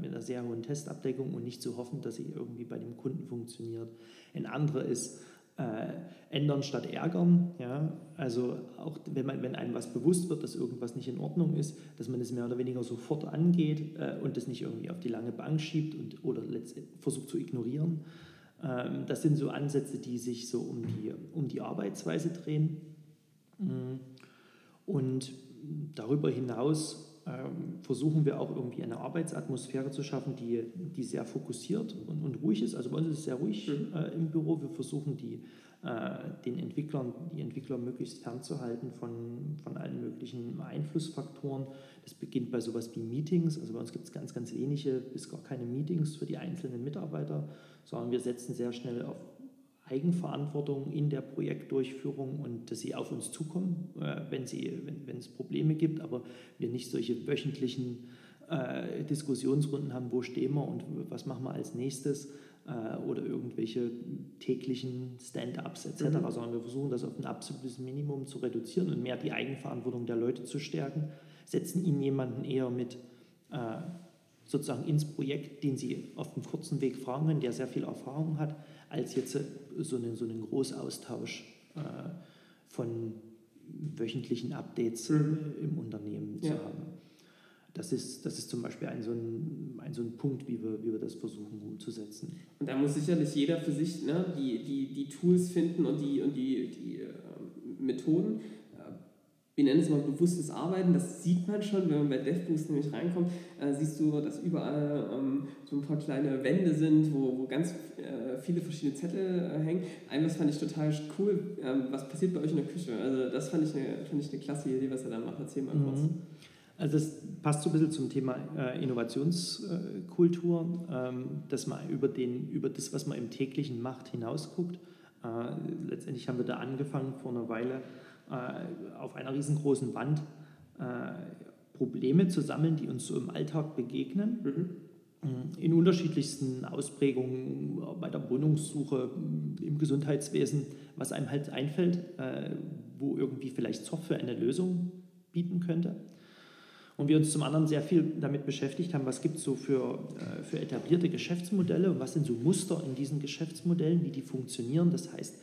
mit einer sehr hohen Testabdeckung und nicht zu hoffen, dass sie irgendwie bei dem Kunden funktioniert. Ein anderer ist, äh, ändern statt ärgern. Ja? Also auch wenn, man, wenn einem was bewusst wird, dass irgendwas nicht in Ordnung ist, dass man es mehr oder weniger sofort angeht äh, und das nicht irgendwie auf die lange Bank schiebt und, oder versucht zu ignorieren. Ähm, das sind so Ansätze, die sich so um die, um die Arbeitsweise drehen. Mm. Und darüber hinaus versuchen wir auch irgendwie eine Arbeitsatmosphäre zu schaffen, die, die sehr fokussiert und, und ruhig ist. Also bei uns ist es sehr ruhig mhm. äh, im Büro. Wir versuchen die, äh, den Entwicklern, die Entwickler möglichst fernzuhalten von, von allen möglichen Einflussfaktoren. Das beginnt bei sowas wie Meetings. Also bei uns gibt es ganz, ganz wenige bis gar keine Meetings für die einzelnen Mitarbeiter, sondern wir setzen sehr schnell auf Eigenverantwortung in der Projektdurchführung und dass sie auf uns zukommen, äh, wenn, sie, wenn, wenn es Probleme gibt, aber wir nicht solche wöchentlichen äh, Diskussionsrunden haben, wo stehen wir und was machen wir als nächstes äh, oder irgendwelche täglichen Stand-ups etc., mhm. sondern wir versuchen das auf ein absolutes Minimum zu reduzieren und mehr die Eigenverantwortung der Leute zu stärken, setzen ihnen jemanden eher mit äh, sozusagen ins Projekt, den sie auf dem kurzen Weg fragen können, der sehr viel Erfahrung hat, als jetzt so einen, so einen Großaustausch äh, von wöchentlichen Updates mhm. im Unternehmen zu ja. haben. das, ist, das ist zum Beispiel ein so ein, ein, so ein Punkt, wie wir, wie wir das versuchen umzusetzen. Und da muss sicherlich jeder für sich ne, die, die, die Tools finden und die, und die, die äh, Methoden wir nennen es mal bewusstes Arbeiten, das sieht man schon, wenn man bei DevBoost nämlich reinkommt, äh, siehst du, dass überall ähm, so ein paar kleine Wände sind, wo, wo ganz äh, viele verschiedene Zettel äh, hängen. Eines fand ich total cool, ähm, was passiert bei euch in der Küche? Also das fand ich eine, fand ich eine klasse Idee, was er da macht. Erzähl mal kurz. Mhm. Also das passt so ein bisschen zum Thema äh, Innovationskultur, ähm, dass man über, den, über das, was man im täglichen macht, hinausguckt. Äh, letztendlich haben wir da angefangen vor einer Weile, äh, auf einer riesengroßen Wand äh, Probleme zu sammeln, die uns so im Alltag begegnen. Mhm. In unterschiedlichsten Ausprägungen bei der Wohnungssuche, im Gesundheitswesen, was einem halt einfällt, äh, wo irgendwie vielleicht Software eine Lösung bieten könnte. Und wir uns zum anderen sehr viel damit beschäftigt haben, was gibt es so für, für etablierte Geschäftsmodelle und was sind so Muster in diesen Geschäftsmodellen, wie die funktionieren. Das heißt,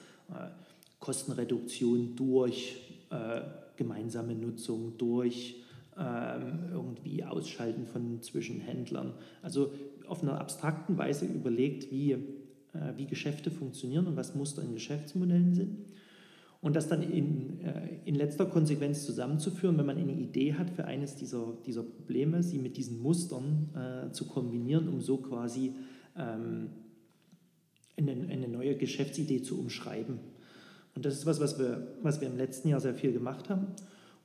Kostenreduktion durch äh, gemeinsame Nutzung, durch ähm, irgendwie Ausschalten von Zwischenhändlern. Also auf einer abstrakten Weise überlegt, wie, äh, wie Geschäfte funktionieren und was Muster in Geschäftsmodellen sind. Und das dann in, äh, in letzter Konsequenz zusammenzuführen, wenn man eine Idee hat für eines dieser, dieser Probleme, sie mit diesen Mustern äh, zu kombinieren, um so quasi ähm, eine, eine neue Geschäftsidee zu umschreiben. Und das ist was, was wir, was wir im letzten Jahr sehr viel gemacht haben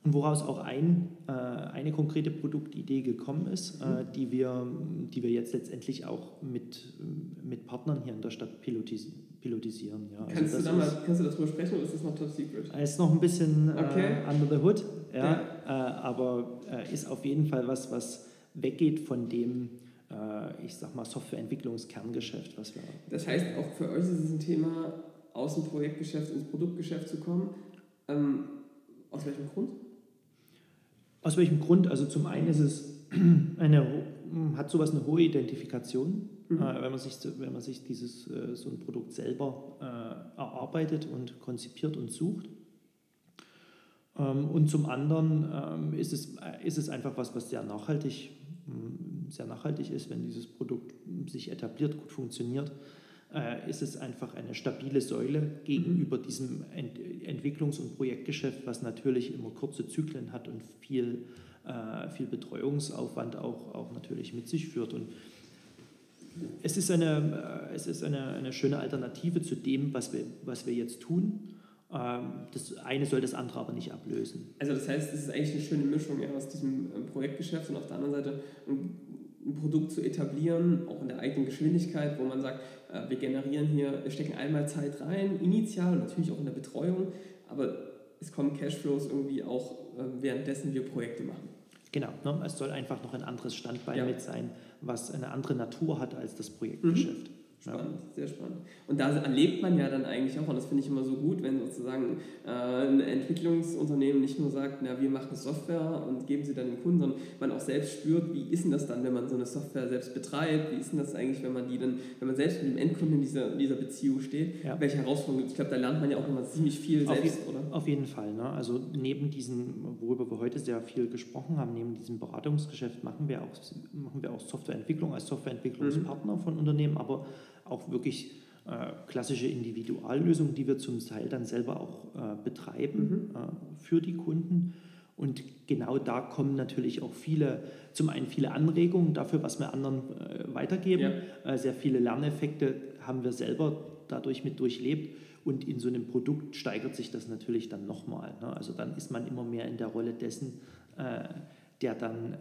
und woraus auch ein, äh, eine konkrete Produktidee gekommen ist, äh, mhm. die, wir, die wir jetzt letztendlich auch mit, mit Partnern hier in der Stadt pilotis pilotisieren. Ja. Also kannst, du da mal, kannst du darüber sprechen oder ist das noch top secret? Es ist noch ein bisschen äh, okay. äh, under the hood, ja, ja. Äh, aber äh, ist auf jeden Fall was, was weggeht von dem, ich sag mal, Softwareentwicklungskerngeschäft, was wir. Das heißt, auch für euch ist es ein Thema, aus dem Projektgeschäft ins Produktgeschäft zu kommen. Ähm, aus welchem Grund? Aus welchem Grund? Also zum einen ist es eine, hat sowas eine hohe Identifikation, mhm. äh, wenn, man sich, wenn man sich dieses, äh, so ein Produkt selber äh, erarbeitet und konzipiert und sucht. Ähm, und zum anderen ähm, ist, es, ist es einfach was, was sehr nachhaltig, sehr nachhaltig ist, wenn dieses Produkt sich etabliert, gut funktioniert ist es einfach eine stabile Säule gegenüber diesem Ent Entwicklungs- und Projektgeschäft, was natürlich immer kurze Zyklen hat und viel, äh, viel Betreuungsaufwand auch, auch natürlich mit sich führt. Und es ist eine, äh, es ist eine, eine schöne Alternative zu dem, was wir, was wir jetzt tun. Ähm, das eine soll das andere aber nicht ablösen. Also das heißt, es ist eigentlich eine schöne Mischung ja, aus diesem ähm, Projektgeschäft und auf der anderen Seite ein Produkt zu etablieren, auch in der eigenen Geschwindigkeit, wo man sagt, äh, wir generieren hier, wir stecken einmal Zeit rein, initial und natürlich auch in der Betreuung, aber es kommen Cashflows irgendwie auch äh, währenddessen wir Projekte machen. Genau, ne? es soll einfach noch ein anderes Standbein ja. mit sein, was eine andere Natur hat als das Projektgeschäft. Mhm. Spannend, ja. sehr spannend. Und da erlebt man ja dann eigentlich auch, und das finde ich immer so gut, wenn sozusagen äh, ein Entwicklungsunternehmen nicht nur sagt, na, wir machen Software und geben sie dann den Kunden, sondern man auch selbst spürt, wie ist denn das dann, wenn man so eine Software selbst betreibt, wie ist denn das eigentlich, wenn man die dann, wenn man selbst mit dem Endkunden in dieser, in dieser Beziehung steht, ja. welche Herausforderungen gibt es? Ich glaube, da lernt man ja auch nochmal ziemlich viel auf selbst, je, oder? Auf jeden Fall. Ne? Also neben diesem, worüber wir heute sehr viel gesprochen haben, neben diesem Beratungsgeschäft machen wir auch, machen wir auch Softwareentwicklung als Softwareentwicklungspartner mhm. von Unternehmen, aber auch wirklich äh, klassische Individuallösungen, die wir zum Teil dann selber auch äh, betreiben mhm. äh, für die Kunden. Und genau da kommen natürlich auch viele, zum einen viele Anregungen dafür, was wir anderen äh, weitergeben. Ja. Äh, sehr viele Lerneffekte haben wir selber dadurch mit durchlebt. Und in so einem Produkt steigert sich das natürlich dann nochmal. Ne? Also dann ist man immer mehr in der Rolle dessen, äh, der dann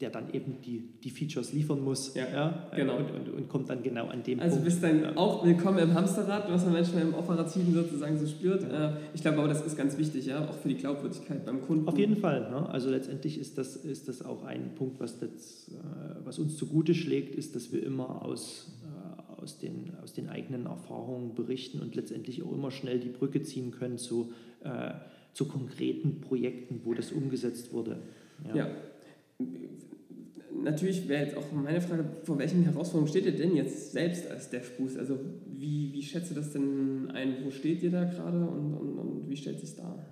der dann eben die, die Features liefern muss. Ja, ja genau. Und, und, und, kommt dann genau an dem also Punkt. Also bist dann ja. auch willkommen im Hamsterrad, was man manchmal im Operativen sozusagen so spürt. Ja. Äh, ich glaube aber, das ist ganz wichtig, ja, auch für die Glaubwürdigkeit beim Kunden. Auf jeden Fall. Ne? Also letztendlich ist das, ist das auch ein Punkt, was, das, äh, was uns zugute schlägt, ist, dass wir immer aus, äh, aus, den, aus den eigenen Erfahrungen berichten und letztendlich auch immer schnell die Brücke ziehen können zu, zu konkreten Projekten, wo das umgesetzt wurde. ja. ja natürlich wäre jetzt auch meine Frage, vor welchen Herausforderungen steht ihr denn jetzt selbst als DevBoost? Also wie, wie schätzt ihr das denn ein? Wo steht ihr da gerade und, und, und wie stellt sich dar?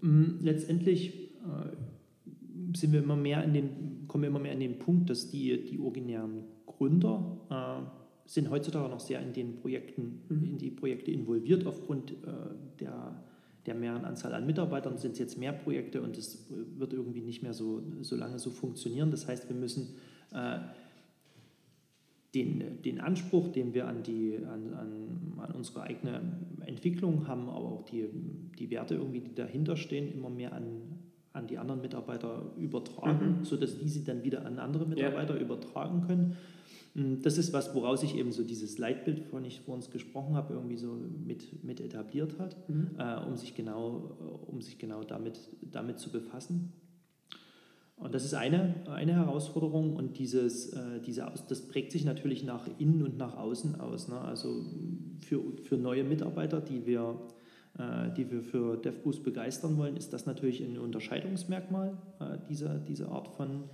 Mm, letztendlich äh, sind wir immer mehr in den, kommen wir immer mehr an den Punkt, dass die, die originären Gründer äh, sind heutzutage noch sehr in den Projekten, mhm. in die Projekte involviert. Aufgrund äh, der, der mehreren Anzahl an Mitarbeitern sind es jetzt mehr Projekte und es wird irgendwie nicht mehr so, so lange so funktionieren. Das heißt, wir müssen äh, den, den Anspruch, den wir an, die, an, an, an unsere eigene Entwicklung haben, aber auch die, die Werte, irgendwie, die dahinter stehen, immer mehr an, an die anderen Mitarbeiter übertragen, mhm. sodass die sie dann wieder an andere Mitarbeiter ja. übertragen können. Hm, das ist was, woraus sich eben so dieses Leitbild, von ich vor uns gesprochen habe, irgendwie so mit, mit etabliert hat, mhm. äh, um sich genau, um sich genau damit, damit zu befassen. Und das ist eine, eine Herausforderung und dieses, äh, diese, das prägt sich natürlich nach innen und nach außen aus. Ne? Also für, für neue Mitarbeiter, die wir, äh, die wir für DevBoost begeistern wollen, ist das natürlich ein Unterscheidungsmerkmal, äh, diese, diese Art von.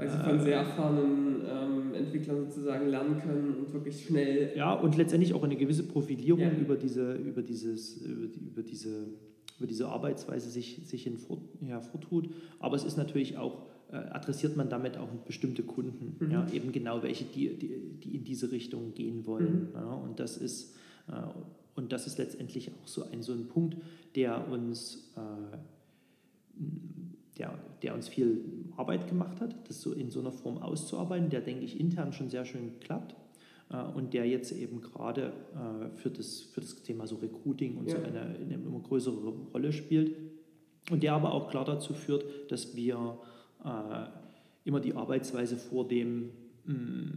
Weil sie von sehr erfahrenen ähm, Entwicklern sozusagen lernen können und wirklich schnell. Ja, und letztendlich auch eine gewisse Profilierung ja. über, diese, über, dieses, über, die, über diese über diese Arbeitsweise sich, sich hervortut. Aber es ist natürlich auch äh, adressiert man damit auch bestimmte Kunden, mhm. ja, eben genau welche, die, die, die in diese Richtung gehen wollen. Mhm. Ja, und, das ist, äh, und das ist letztendlich auch so ein, so ein Punkt, der uns, äh, der, der uns viel Arbeit gemacht hat, das so in so einer Form auszuarbeiten, der, denke ich, intern schon sehr schön klappt äh, und der jetzt eben gerade äh, für, das, für das Thema so Recruiting und ja. so eine, eine immer größere Rolle spielt. Und der aber auch klar dazu führt, dass wir äh, immer die Arbeitsweise vor dem mm,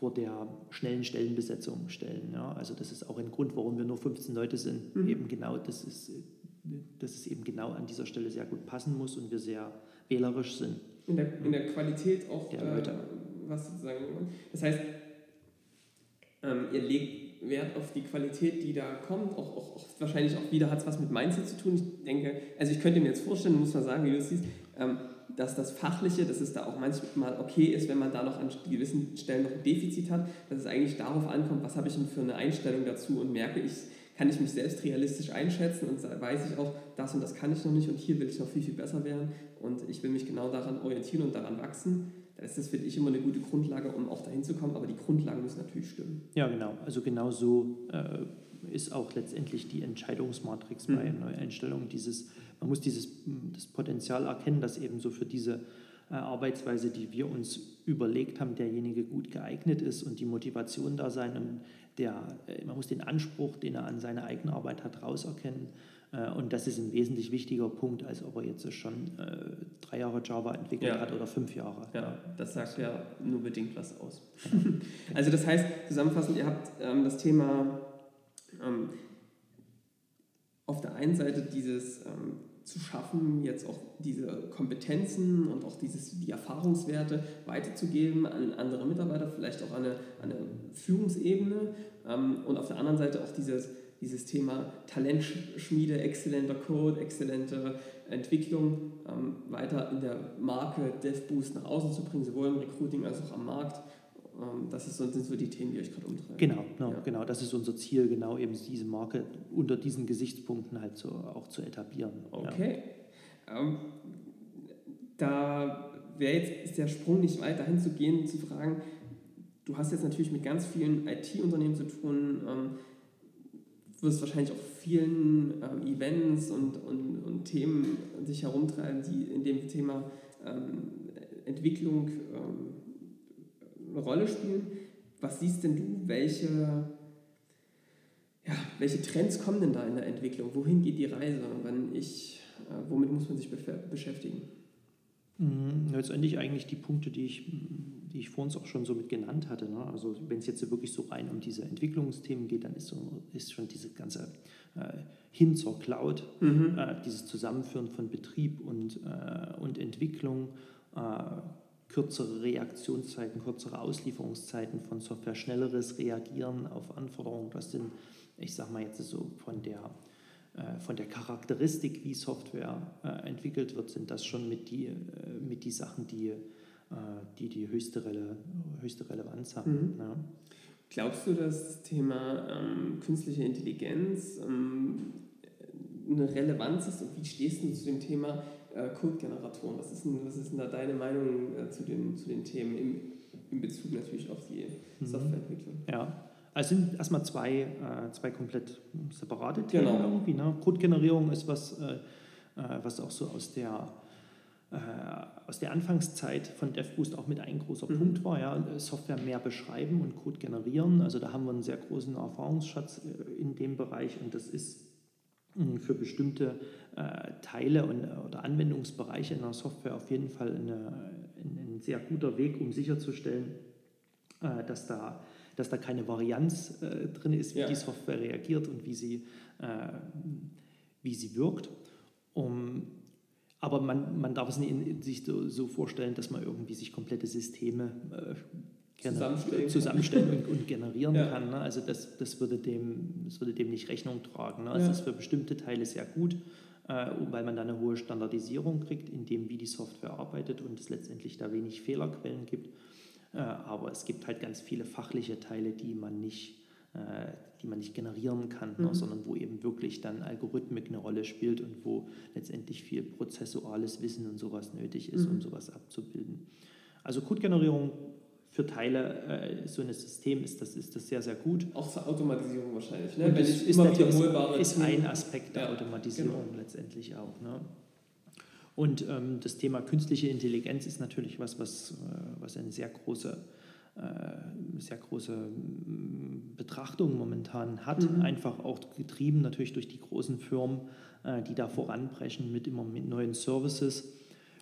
vor der schnellen Stellenbesetzung stellen. Ja? Also das ist auch ein Grund, warum wir nur 15 Leute sind. Mhm. Eben genau, das ist, dass es eben genau an dieser Stelle sehr gut passen muss und wir sehr wählerisch sind. In der, in der Qualität auch der Leute. Äh, was sozusagen. Das heißt, ähm, ihr legt Wert auf die Qualität, die da kommt. Auch, auch, auch wahrscheinlich auch wieder hat es was mit Mindset zu tun. Ich denke, also ich könnte mir jetzt vorstellen, muss man sagen, wie du es siehst, ähm, dass das Fachliche, dass es da auch manchmal okay ist, wenn man da noch an gewissen Stellen noch ein Defizit hat, dass es eigentlich darauf ankommt, was habe ich denn für eine Einstellung dazu und merke ich, kann ich mich selbst realistisch einschätzen und weiß ich auch, das und das kann ich noch nicht und hier will ich noch viel, viel besser werden und ich will mich genau daran orientieren und daran wachsen. Das ist, finde ich, immer eine gute Grundlage, um auch dahin zu kommen, aber die Grundlagen müssen natürlich stimmen. Ja, genau. Also genau so äh, ist auch letztendlich die Entscheidungsmatrix mhm. bei Neueinstellungen. Dieses, man muss dieses, das Potenzial erkennen, dass eben so für diese äh, Arbeitsweise, die wir uns überlegt haben, derjenige gut geeignet ist und die Motivation da sein und der, äh, man muss den Anspruch, den er an seine eigene Arbeit hat, rauserkennen. Äh, und das ist ein wesentlich wichtiger Punkt, als ob er jetzt schon äh, drei Jahre Java entwickelt ja. hat oder fünf Jahre. Ja, das sagt ja nur bedingt was aus. also das heißt, zusammenfassend, ihr habt ähm, das Thema ähm, auf der einen Seite dieses ähm, zu schaffen, jetzt auch diese Kompetenzen und auch dieses, die Erfahrungswerte weiterzugeben an andere Mitarbeiter, vielleicht auch an eine, an eine Führungsebene und auf der anderen Seite auch dieses, dieses Thema Talentschmiede, exzellenter Code, exzellente Entwicklung ähm, weiter in der Marke DevBoost nach außen zu bringen, sowohl im Recruiting als auch am Markt ähm, das ist, sind so die Themen, die euch gerade umtreiben. Genau, genau, ja. genau, das ist unser Ziel, genau eben diese Marke unter diesen Gesichtspunkten halt so auch zu etablieren. Okay. Ja. Ähm, da wäre jetzt der Sprung nicht weit dahin zu gehen, zu fragen, du hast jetzt natürlich mit ganz vielen IT-Unternehmen zu tun, ähm, wirst wahrscheinlich auch vielen ähm, Events und, und, und Themen sich herumtreiben, die in dem Thema ähm, Entwicklung ähm, eine Rolle spielen. Was siehst denn du, welche, ja, welche Trends kommen denn da in der Entwicklung? Wohin geht die Reise? Wenn ich, äh, womit muss man sich beschäftigen? Mhm, letztendlich eigentlich die Punkte, die ich, die ich vor uns auch schon so mit genannt hatte. Ne? Also wenn es jetzt wirklich so rein um diese Entwicklungsthemen geht, dann ist, so, ist schon diese ganze äh, hin zur Cloud, mhm. äh, dieses Zusammenführen von Betrieb und, äh, und Entwicklung, äh, kürzere Reaktionszeiten, kürzere Auslieferungszeiten von Software, schnelleres Reagieren auf Anforderungen. Das sind, ich sage mal jetzt so von der, äh, von der Charakteristik, wie Software äh, entwickelt wird, sind das schon mit die, mit die Sachen, die die, die höchste, Rele höchste Relevanz haben. Mhm. Ja. Glaubst du, dass das Thema ähm, künstliche Intelligenz ähm, eine Relevanz ist und wie stehst du zu dem Thema äh, Codegeneratoren? Was ist, denn, was ist denn da deine Meinung äh, zu, den, zu den Themen im, in Bezug natürlich auf die mhm. Softwareentwicklung? Ja, also sind erstmal zwei, äh, zwei komplett separate Themen Genau. irgendwie. Ne? Codegenerierung ist was, äh, äh, was auch so aus der, äh, aus der Anfangszeit von DevBoost auch mit ein großer Mhm. Punkt war. Ja? Software mehr beschreiben und Code generieren. Also da haben wir einen sehr großen Erfahrungsschatz äh, in dem Bereich und das ist mh, für bestimmte äh, Teile und, oder Anwendungsbereiche in der Software auf jeden Fall eine, ein, sehr guter Weg, um sicherzustellen, äh, dass, da, dass da keine Varianz äh, drin ist, wie Ja. die Software reagiert und wie sie, äh, wie sie wirkt. Um, aber man, man darf es nicht in, sich so, so vorstellen, dass man irgendwie sich komplette Systeme äh, Zusammenstellen zusammenstellen und, und generieren Ja. kann. Ne? Also das, das, würde dem, das würde dem nicht Rechnung tragen. Ne? Es Ja. ist für bestimmte Teile sehr gut, äh, weil man da eine hohe Standardisierung kriegt, in dem, wie die Software arbeitet und es letztendlich da wenig Fehlerquellen gibt. Äh, aber es gibt halt ganz viele fachliche Teile, die man nicht, äh, die man nicht generieren kann, ne? Mhm. sondern wo eben wirklich dann Algorithmik eine Rolle spielt und wo letztendlich viel prozessuales Wissen und sowas nötig ist, um Mhm. sowas abzubilden. Also Codegenerierung für Teile äh, so eines Systems ist das, ist das sehr, sehr gut. Auch zur Automatisierung wahrscheinlich. Ne? Und Wenn ich ist immer wiederholbare ist ein Aspekt der Ja, Automatisierung genau. letztendlich auch. Ne? Und ähm, das Thema künstliche Intelligenz ist natürlich was, was, äh, was eine sehr große, äh, sehr große mm, Betrachtung momentan hat. Mhm. Einfach auch getrieben natürlich durch die großen Firmen, äh, die da voranbrechen mit immer mit neuen Services.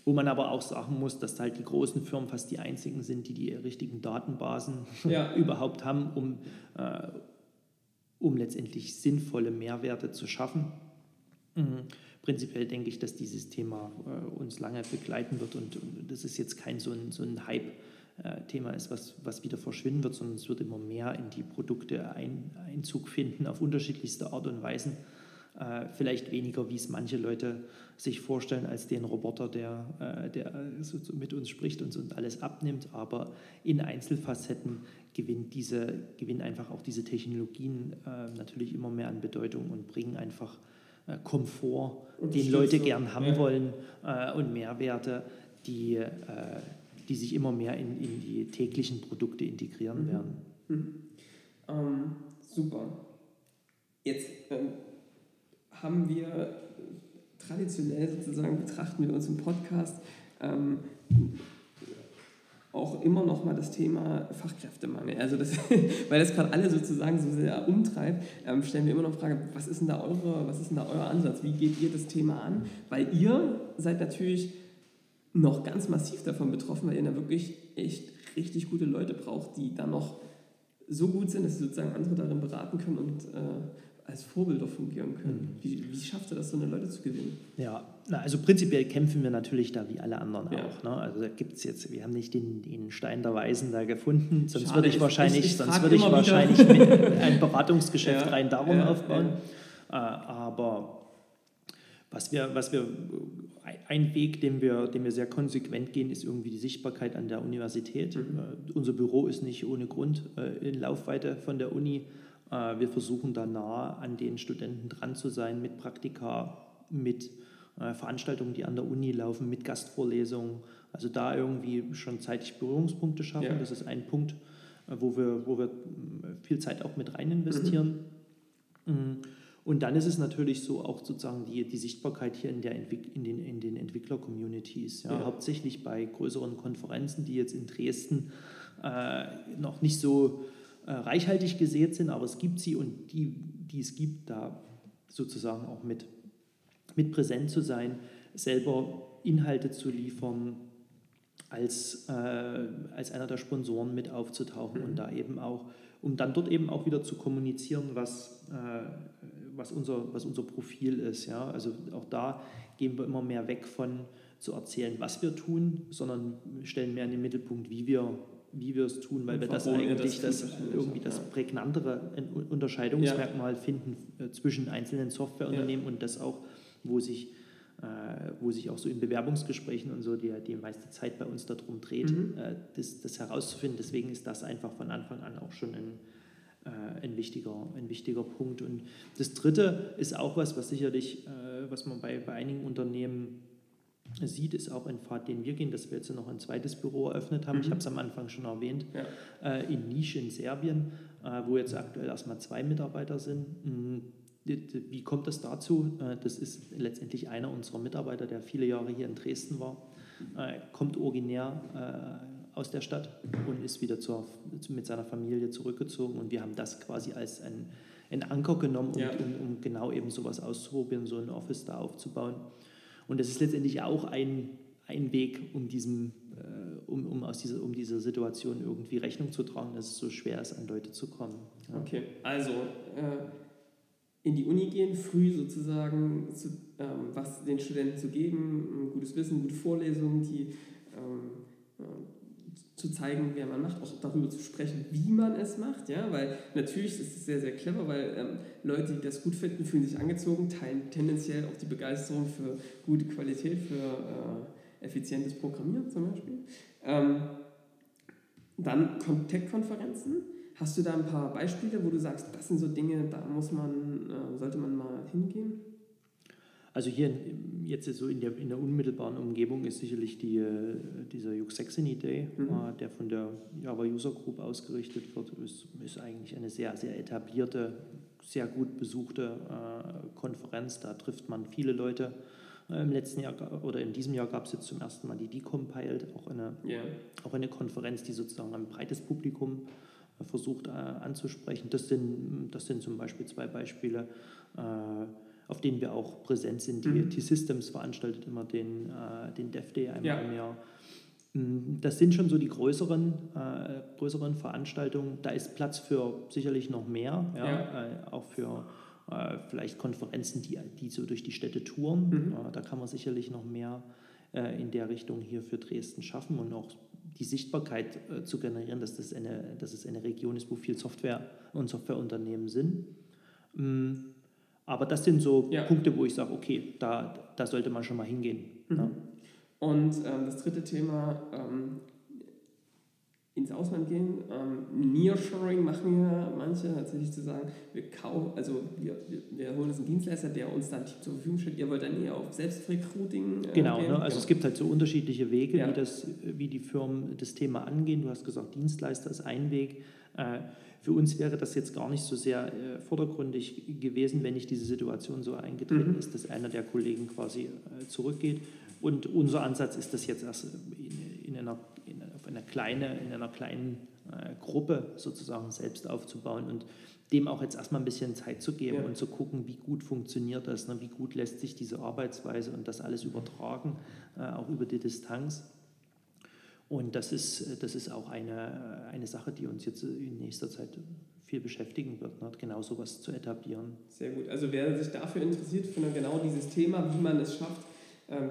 Wo man aber auch sagen muss, dass halt die großen Firmen fast die einzigen sind, die die richtigen Datenbasen Ja. überhaupt haben, um, äh, um letztendlich sinnvolle Mehrwerte zu schaffen. Mhm. Prinzipiell denke ich, dass dieses Thema äh, uns lange begleiten wird und, und das ist jetzt kein so ein, so ein Hype-Thema ist, was, was wieder verschwinden wird, sondern es wird immer mehr in die Produkte ein, Einzug finden auf unterschiedlichste Art und Weisen. Äh, vielleicht weniger, wie es manche Leute sich vorstellen, als den Roboter, der, äh, der äh, mit uns spricht und uns alles abnimmt. Aber in Einzelfacetten gewinnt diese, gewinnen einfach auch diese Technologien äh, natürlich immer mehr an Bedeutung und bringen einfach äh, Komfort, den Leute gern haben ja. wollen äh, und Mehrwerte, die, äh, die sich immer mehr in, in die täglichen Produkte integrieren Mhm. werden. Mhm. Ähm, super. Jetzt ähm, haben wir äh, traditionell sozusagen betrachten wir uns im Podcast ähm, auch immer noch mal das Thema Fachkräftemangel. Also das, weil das gerade alle sozusagen so sehr umtreibt, ähm, stellen wir immer noch die Frage, was ist denn da eure, was ist denn da euer Ansatz? Wie geht ihr das Thema an? Weil ihr seid natürlich noch ganz massiv davon betroffen, weil ihr da wirklich echt richtig gute Leute braucht, die dann noch so gut sind, dass sie sozusagen andere darin beraten können und äh, als Vorbilder fungieren können. Wie, wie schafft ihr das, so eine Leute zu gewinnen? Ja, na, also prinzipiell kämpfen wir natürlich da wie alle anderen Ja. auch. Ne? Also da gibt es jetzt, wir haben nicht den, den Stein der Weisen da gefunden, sonst Schade, würde ich ich- wahrscheinlich, ich- ich sonst würde ich wahrscheinlich ein Beratungsgeschäft Ja, rein darum ja, aufbauen. Äh, aber was wir, was wir, ein Weg, den wir, den wir sehr konsequent gehen, ist irgendwie die Sichtbarkeit an der Universität. Mhm. Äh, unser Büro ist nicht ohne Grund äh, in Laufweite von der Uni. Äh, wir versuchen da nah an den Studenten dran zu sein mit Praktika, mit Veranstaltungen, die an der Uni laufen, mit Gastvorlesungen. Also da irgendwie schon zeitig Berührungspunkte schaffen. Ja. Das ist ein Punkt, wo wir, wo wir viel Zeit auch mit rein investieren. Mhm. Und dann ist es natürlich so auch sozusagen die, die Sichtbarkeit hier in, der Entwick in den, in den Entwickler-Communities. Ja, Ja. Hauptsächlich bei größeren Konferenzen, die jetzt in Dresden äh, noch nicht so äh, reichhaltig gesät sind, aber es gibt sie und die, die es gibt, da sozusagen auch mit, mit präsent zu sein, selber Inhalte zu liefern, als, äh, als einer der Sponsoren mit aufzutauchen und da eben auch, um dann dort eben auch wieder zu kommunizieren, was, äh, was, unser, was unser Profil ist. Ja? Also auch da gehen wir immer mehr weg von zu erzählen, was wir tun, sondern stellen mehr in den Mittelpunkt, wie wir, wie wir es tun, weil Und wir das eigentlich das das, irgendwie das ja. prägnantere Unterscheidungsmerkmal finden äh, zwischen einzelnen Softwareunternehmen und das auch, wo sich äh, wo sich auch so in Bewerbungsgesprächen und so die, die meiste Zeit bei uns darum dreht, Mhm. äh, das, das herauszufinden. Deswegen ist das einfach von Anfang an auch schon ein, ein, wichtiger, ein wichtiger Punkt. Und das Dritte ist auch was, was sicherlich, äh, was man bei, bei einigen Unternehmen sieht, ist auch ein Pfad, den wir gehen, dass wir jetzt noch ein zweites Büro eröffnet haben. Mhm. Ich habe es am Anfang schon erwähnt, ja. äh, in Nisch in Serbien, äh, wo jetzt aktuell erstmal zwei Mitarbeiter sind. Mhm. Wie kommt das dazu? Äh, das ist letztendlich einer unserer Mitarbeiter, der viele Jahre hier in Dresden war, äh, kommt originär äh, aus der Stadt und ist wieder zur, mit seiner Familie zurückgezogen. Und wir haben das quasi als ein, ein Anker genommen, um, ja. um, um genau eben sowas auszuprobieren, so ein Office da aufzubauen. Und das ist letztendlich auch ein, ein Weg, um, diesem, äh, um, um, aus dieser, um dieser Situation irgendwie Rechnung zu tragen, dass es so schwer ist, an Leute zu kommen. Ja. Okay, also äh, in die Uni gehen, früh sozusagen zu, ähm, was den Studenten zu geben, gutes Wissen, gute Vorlesungen, die zu zeigen, wer man macht, auch darüber zu sprechen, wie man es macht, ja, weil natürlich ist es sehr, sehr clever, weil ähm, Leute, die das gut finden, fühlen sich angezogen, teilen tendenziell auch die Begeisterung für gute Qualität, für äh, effizientes Programmieren zum Beispiel. Ähm, dann Tech-Konferenzen. Hast du da ein paar Beispiele, wo du sagst, das sind so Dinge, da muss man, äh, sollte man mal hingehen? Also hier jetzt so in der, in der unmittelbaren Umgebung ist sicherlich die, äh, dieser Yuxexini Day, mhm. Äh, der von der Java User Group ausgerichtet wird, ist, ist eigentlich eine sehr, sehr etablierte, sehr gut besuchte äh, Konferenz. Da trifft man viele Leute. Äh, Im letzten Jahr oder in diesem Jahr gab es jetzt zum ersten Mal die Decompiled, auch eine, yeah. auch eine Konferenz, die sozusagen ein breites Publikum äh, versucht äh, anzusprechen. Das sind, das sind zum Beispiel zwei Beispiele auf denen wir auch präsent sind. Die mhm. T-Systems veranstaltet immer den, äh, den Dev Day einmal ja. im Jahr. Mm, das sind schon so die größeren, äh, größeren Veranstaltungen. Da ist Platz für sicherlich noch mehr, ja, ja. Äh, auch für äh, vielleicht Konferenzen, die, die so durch die Städte touren. Mhm. da kann man sicherlich noch mehr äh, in der Richtung hier für Dresden schaffen und auch die Sichtbarkeit äh, zu generieren, dass, das eine, dass es eine Region ist, wo viel Software und Softwareunternehmen sind. Mm, aber das sind so ja. Punkte, wo ich sage, okay, da, da sollte man schon mal hingehen. Mhm. Ja. Und ähm, das dritte Thema, ähm, ins Ausland gehen. Ähm, Nearshoring machen wir manche, tatsächlich zu sagen, wir kaufen, also wir, wir, holen uns einen Dienstleister, der uns dann zur Verfügung stellt. Ihr wollt dann eher auf Selbstrecruiting äh, Genau, ne? also ja. es gibt halt so unterschiedliche Wege, ja. wie, das, wie die Firmen das Thema angehen. Du hast gesagt, Dienstleister ist ein Weg. Äh, für uns wäre das jetzt gar nicht so sehr äh, vordergründig gewesen, wenn nicht diese Situation so eingetreten mhm. ist, dass einer der Kollegen quasi äh, zurückgeht. Und unser Ansatz ist das jetzt erst in, in einer, einer, kleine, in einer kleinen äh, Gruppe sozusagen selbst aufzubauen und dem auch jetzt erstmal ein bisschen Zeit zu geben ja. und zu gucken, wie gut funktioniert das, ne? wie gut lässt sich diese Arbeitsweise und das alles übertragen, äh, auch über die Distanz. Und das ist, das ist auch eine, eine Sache, die uns jetzt in nächster Zeit viel beschäftigen wird, ne? genau sowas zu etablieren. Sehr gut. Also wer sich dafür interessiert, für genau dieses Thema, wie man es schafft,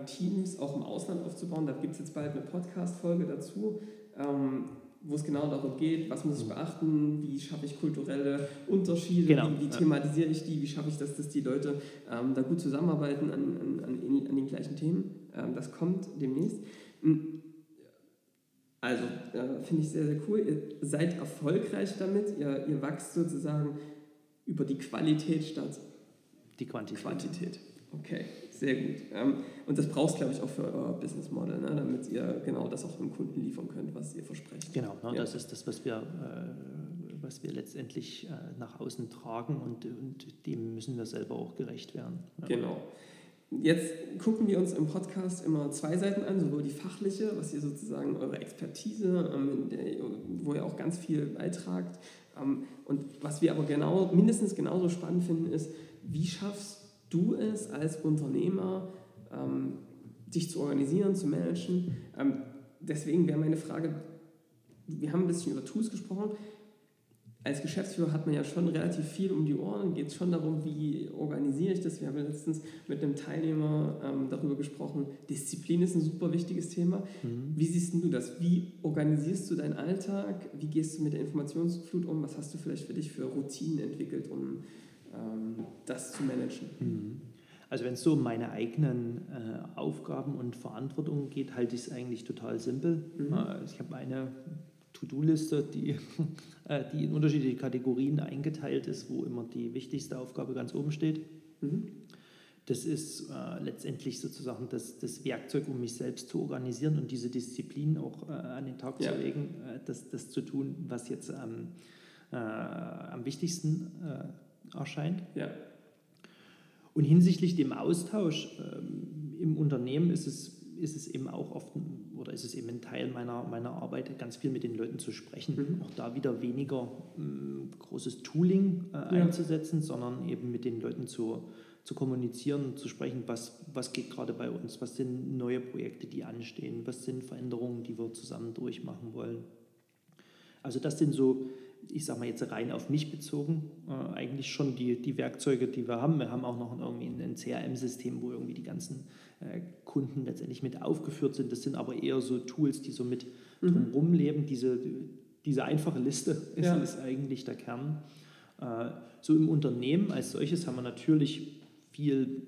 Teams auch im Ausland aufzubauen, da gibt es jetzt bald eine Podcast-Folge dazu, ähm, wo es genau darum geht, was muss ich beachten, wie schaffe ich kulturelle Unterschiede, genau. wie, wie, thematisiere ich die, wie schaffe ich das, dass die Leute ähm, da gut zusammenarbeiten an, an, an, an den gleichen Themen. Ähm, das kommt demnächst. Hm, also, äh, finde ich sehr, sehr cool. Ihr seid erfolgreich damit. Ihr, ihr wachst sozusagen über die Qualität statt die Quantität. Quantität. Okay, sehr gut. Ähm, und das brauchst glaube ich, auch für euer Business Model, ne? damit ihr genau das auch dem Kunden liefern könnt, was ihr versprecht. Genau, ne? ja. das ist das, was wir, äh, was wir letztendlich äh, nach außen tragen und, und dem müssen wir selber auch gerecht werden. Ja. Genau. Jetzt gucken wir uns im Podcast immer zwei Seiten an, sowohl die fachliche, was ihr sozusagen eure Expertise, ähm, wo ihr auch ganz viel beitragt. Ähm, und was wir aber genau, mindestens genauso spannend finden, ist, wie schaffst du es als Unternehmer, ähm, dich zu organisieren, zu managen? deswegen wäre meine Frage, wir haben ein bisschen über Tools gesprochen, als Geschäftsführer hat man ja schon relativ viel um die Ohren. Geht es schon darum, wie organisiere ich das? Wir haben letztens mit einem Teilnehmer ähm, darüber gesprochen. Disziplin ist ein super wichtiges Thema. Mhm. Wie siehst du das? Wie organisierst du deinen Alltag? Wie gehst du mit der Informationsflut um? Was hast du vielleicht für dich für Routinen entwickelt, um ähm, das zu managen? Mhm. Also wenn es so um meine eigenen äh, Aufgaben und Verantwortungen geht, halte ich es eigentlich total simpel. Mhm. Äh, ich habe eine To-Do-Liste, die, äh, die in unterschiedliche Kategorien eingeteilt ist, wo immer die wichtigste Aufgabe ganz oben steht. Mhm. Das ist äh, letztendlich sozusagen das, das, Werkzeug, um mich selbst zu organisieren und diese Disziplin auch äh, an den Tag ja. zu legen, das, das, zu tun, was jetzt ähm, am wichtigsten äh, erscheint. Ja. Und hinsichtlich dem Austausch ähm, im Unternehmen ist es ist es eben auch oft oder ist es eben ein Teil meiner, meiner Arbeit, ganz viel mit den Leuten zu sprechen. Mhm. Auch da wieder weniger ähm, großes Tooling äh, ja. einzusetzen, sondern eben mit den Leuten zu, zu kommunizieren, zu sprechen, was, was geht gerade bei uns, was sind neue Projekte, die anstehen, was sind Veränderungen, die wir zusammen durchmachen wollen. Also das sind so ich sage mal jetzt rein auf mich bezogen, äh, eigentlich schon die, die Werkzeuge, die wir haben. Wir haben auch noch irgendwie ein CRM-System, wo irgendwie die ganzen äh, Kunden letztendlich mit aufgeführt sind. Das sind aber eher so Tools, die so mit mhm. drumherum leben. Diese, diese einfache Liste ist, ja. ist eigentlich der Kern. Äh, so im Unternehmen als solches haben wir natürlich viel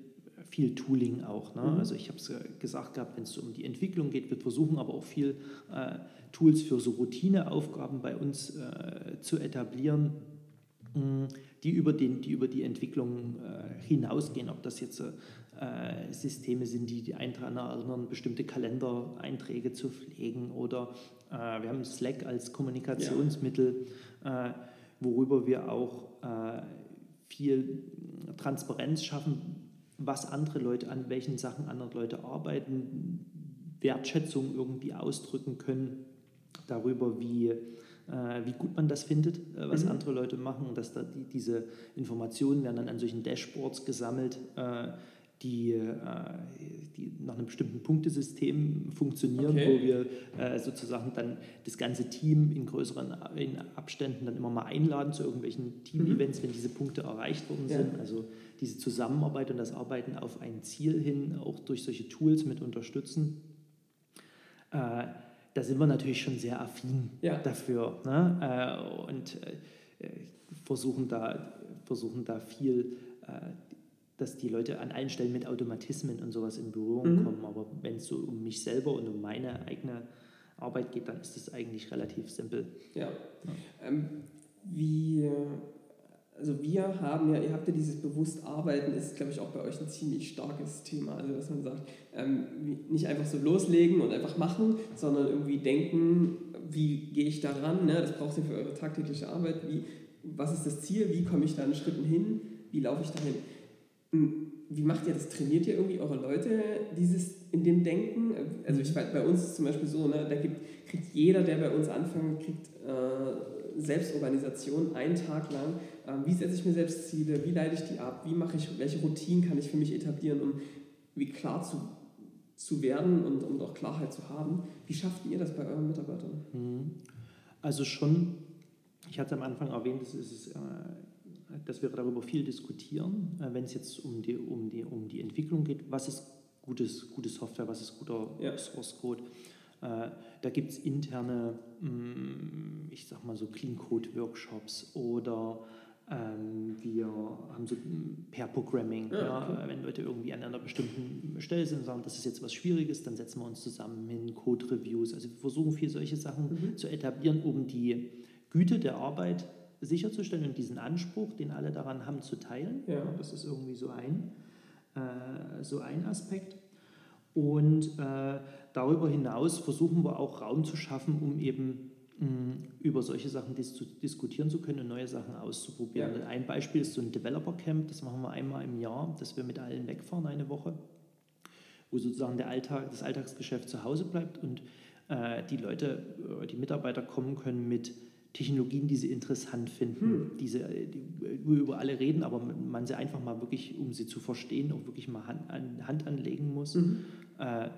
viel Tooling auch. Ne? Mhm. Also ich habe es gesagt gehabt, wenn es um die Entwicklung geht, wir versuchen aber auch viel äh, Tools für so Routineaufgaben bei uns äh, zu etablieren, mh, die, über den, die über die Entwicklung äh, hinausgehen. Ob das jetzt äh, Systeme sind, die die einen daran erinnern, bestimmte Kalendereinträge zu pflegen oder äh, wir haben Slack als Kommunikationsmittel, ja. Äh, worüber wir auch viel Transparenz schaffen, was andere Leute, an welchen Sachen andere Leute arbeiten, Wertschätzung irgendwie ausdrücken können darüber, wie, äh, wie gut man das findet, äh, was mhm. andere Leute machen. Dass da die, diese Informationen werden dann an solchen Dashboards gesammelt, äh, die, äh, die nach einem bestimmten Punktesystem funktionieren, okay. wo wir äh, sozusagen dann das ganze Team in größeren in Abständen dann immer mal einladen zu irgendwelchen Team-Events, mhm. wenn diese Punkte erreicht worden ja. sind. Also diese Zusammenarbeit und das Arbeiten auf ein Ziel hin auch durch solche Tools mit unterstützen. Äh, da sind wir natürlich schon sehr affin ja. dafür ne? Und versuchen, da, versuchen da viel, äh, dass die Leute an allen Stellen mit Automatismen und sowas in Berührung mhm. kommen. Aber wenn es so um mich selber und um meine eigene Arbeit geht, dann ist das eigentlich relativ simpel. Ja. ja. Ähm, wie also wir haben ja, ihr habt ja dieses bewusst Arbeiten, ist glaube ich auch bei euch ein ziemlich starkes Thema. Also dass man sagt, ähm, nicht einfach so loslegen und einfach machen, sondern irgendwie denken, wie gehe ich daran, ne? das braucht ihr für eure tagtägliche Arbeit, wie, was ist das Ziel, wie komme ich da in Schritten hin, wie laufe ich dahin. Hm, wie macht ihr das? Trainiert ihr irgendwie eure Leute dieses in dem Denken? Also ich weiß, bei uns ist es zum Beispiel so, ne, da gibt, kriegt jeder, der bei uns anfängt, kriegt äh, Selbstorganisation einen Tag lang. Ähm, wie setze ich mir selbst Ziele? Wie leite ich die ab? Wie mache ich, welche Routinen kann ich für mich etablieren, um wie klar zu, zu werden und um auch Klarheit zu haben? Wie schafft ihr das bei euren Mitarbeitern? Mhm. Also schon, ich hatte am Anfang erwähnt, das ist, äh, dass wir darüber viel diskutieren, äh, wenn es jetzt um die, um, die, um die Entwicklung geht. Was ist gutes, gute Software, was ist guter ja. Source Code? Äh, da gibt es interne, mm, ich sag mal so Clean Code Workshops oder ähm, wir haben so Pair Programming. Ja, ja, wenn Leute irgendwie an einer bestimmten Stelle sind und sagen, das ist jetzt was Schwieriges, dann setzen wir uns zusammen hin, Code Reviews. Also wir versuchen viel solche Sachen mhm. zu etablieren, um die Güte der Arbeit sicherzustellen und diesen Anspruch, den alle daran haben, zu teilen. Ja. Das ist irgendwie so ein, äh, so ein Aspekt. Und äh, darüber hinaus versuchen wir auch Raum zu schaffen, um eben mh, mm, über solche Sachen dis diskutieren zu können und neue Sachen auszuprobieren. Ja. Ein Beispiel ist so ein Developer Camp, das machen wir einmal im Jahr, dass wir mit allen wegfahren eine Woche, wo sozusagen der Alltag, das Alltagsgeschäft zu Hause bleibt und äh, die Leute, äh, die Mitarbeiter kommen können mit Technologien, die sie interessant finden, hm. diese, die, wo wir über alle reden, aber man sie einfach mal wirklich, um sie zu verstehen, auch wirklich mal Hand, an, Hand anlegen muss. Mhm. Äh,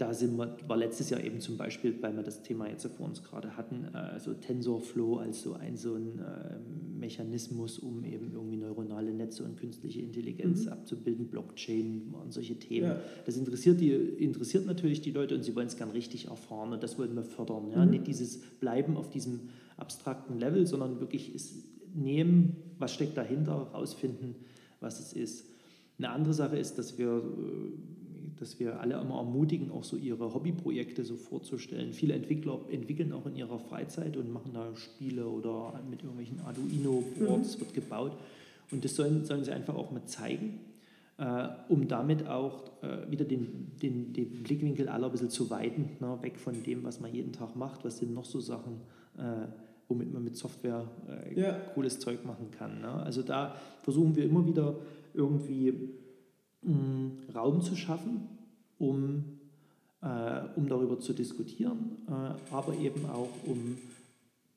da sind wir, war letztes Jahr eben zum Beispiel, weil wir das Thema jetzt vor uns gerade hatten, äh, so TensorFlow als so ein, so ein äh, Mechanismus, um eben irgendwie neuronale Netze und künstliche Intelligenz mhm. abzubilden, Blockchain und solche Themen. Ja. Das interessiert, die, interessiert natürlich die Leute und sie wollen es gern richtig erfahren und das wollen wir fördern. Ja? Mhm. Nicht dieses Bleiben auf diesem abstrakten Level, sondern wirklich nehmen, was steckt dahinter, rausfinden, was es ist. Eine andere Sache ist, dass wir äh, dass wir alle immer ermutigen, auch so ihre Hobbyprojekte so vorzustellen. Viele Entwickler entwickeln auch in ihrer Freizeit und machen da Spiele oder mit irgendwelchen Arduino-Boards mhm. wird gebaut. Und das sollen, sollen sie einfach auch mal zeigen, äh, um damit auch äh, wieder den, den, den Blickwinkel aller ein bisschen zu weiten, ne, weg von dem, was man jeden Tag macht, was sind noch so Sachen, äh, womit man mit Software äh, ja. cooles Zeug machen kann. Ne? Also da versuchen wir immer wieder irgendwie mh, mm, Raum zu schaffen, um, äh, um darüber zu diskutieren, äh, aber eben auch um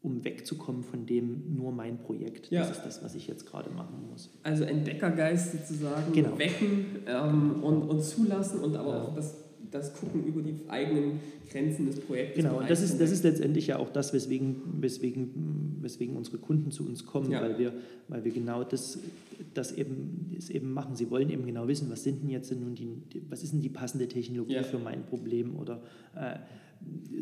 um wegzukommen von dem nur mein Projekt. Ja. Das ist das, was ich jetzt gerade machen muss. Also Entdeckergeist sozusagen genau. wecken ähm, und, und zulassen und aber ja. auch das das Gucken über die eigenen Grenzen des Projektes. Genau, und das ist, das ist letztendlich ja auch das, weswegen, weswegen, weswegen unsere Kunden zu uns kommen, ja. weil, wir, weil wir genau das, das, eben, das eben machen. Sie wollen eben genau wissen, was sind denn jetzt nun die, was ist denn die passende Technologie ja. für mein Problem oder äh,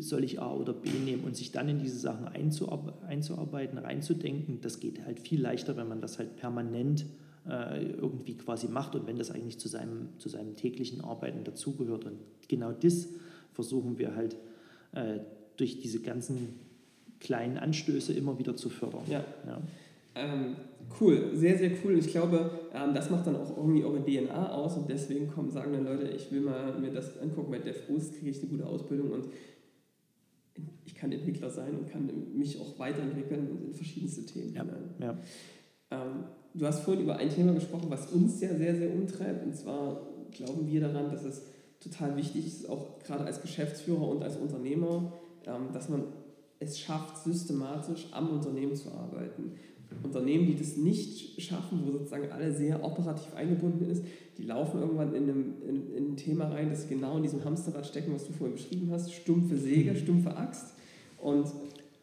soll ich A oder B nehmen und sich dann in diese Sachen einzuarbeiten, reinzudenken, das geht halt viel leichter, wenn man das halt permanent irgendwie quasi macht und wenn das eigentlich zu seinem, zu seinem täglichen Arbeiten dazugehört. Und genau das versuchen wir halt äh, durch diese ganzen kleinen Anstöße immer wieder zu fördern. Ja. ja. Ähm, cool, sehr, sehr cool. Ich glaube, ähm, das macht dann auch irgendwie eure DNA aus und deswegen kommen, sagen dann Leute, ich will mal mir das angucken, bei DevBoost kriege ich eine gute Ausbildung und ich kann Entwickler sein und kann mich auch weiterentwickeln in verschiedenste Themen. Ja, ja. Ähm, du hast vorhin über ein Thema gesprochen, was uns ja sehr, sehr umtreibt. Und zwar glauben wir daran, dass es total wichtig ist, auch gerade als Geschäftsführer und als Unternehmer, ähm, dass man es schafft, systematisch am Unternehmen zu arbeiten. Unternehmen, die das nicht schaffen, wo sozusagen alle sehr operativ eingebunden ist, die laufen irgendwann in, einem, in, in ein Thema rein, das genau in diesem Hamsterrad stecken, was du vorhin beschrieben hast, stumpfe Säge, stumpfe Axt und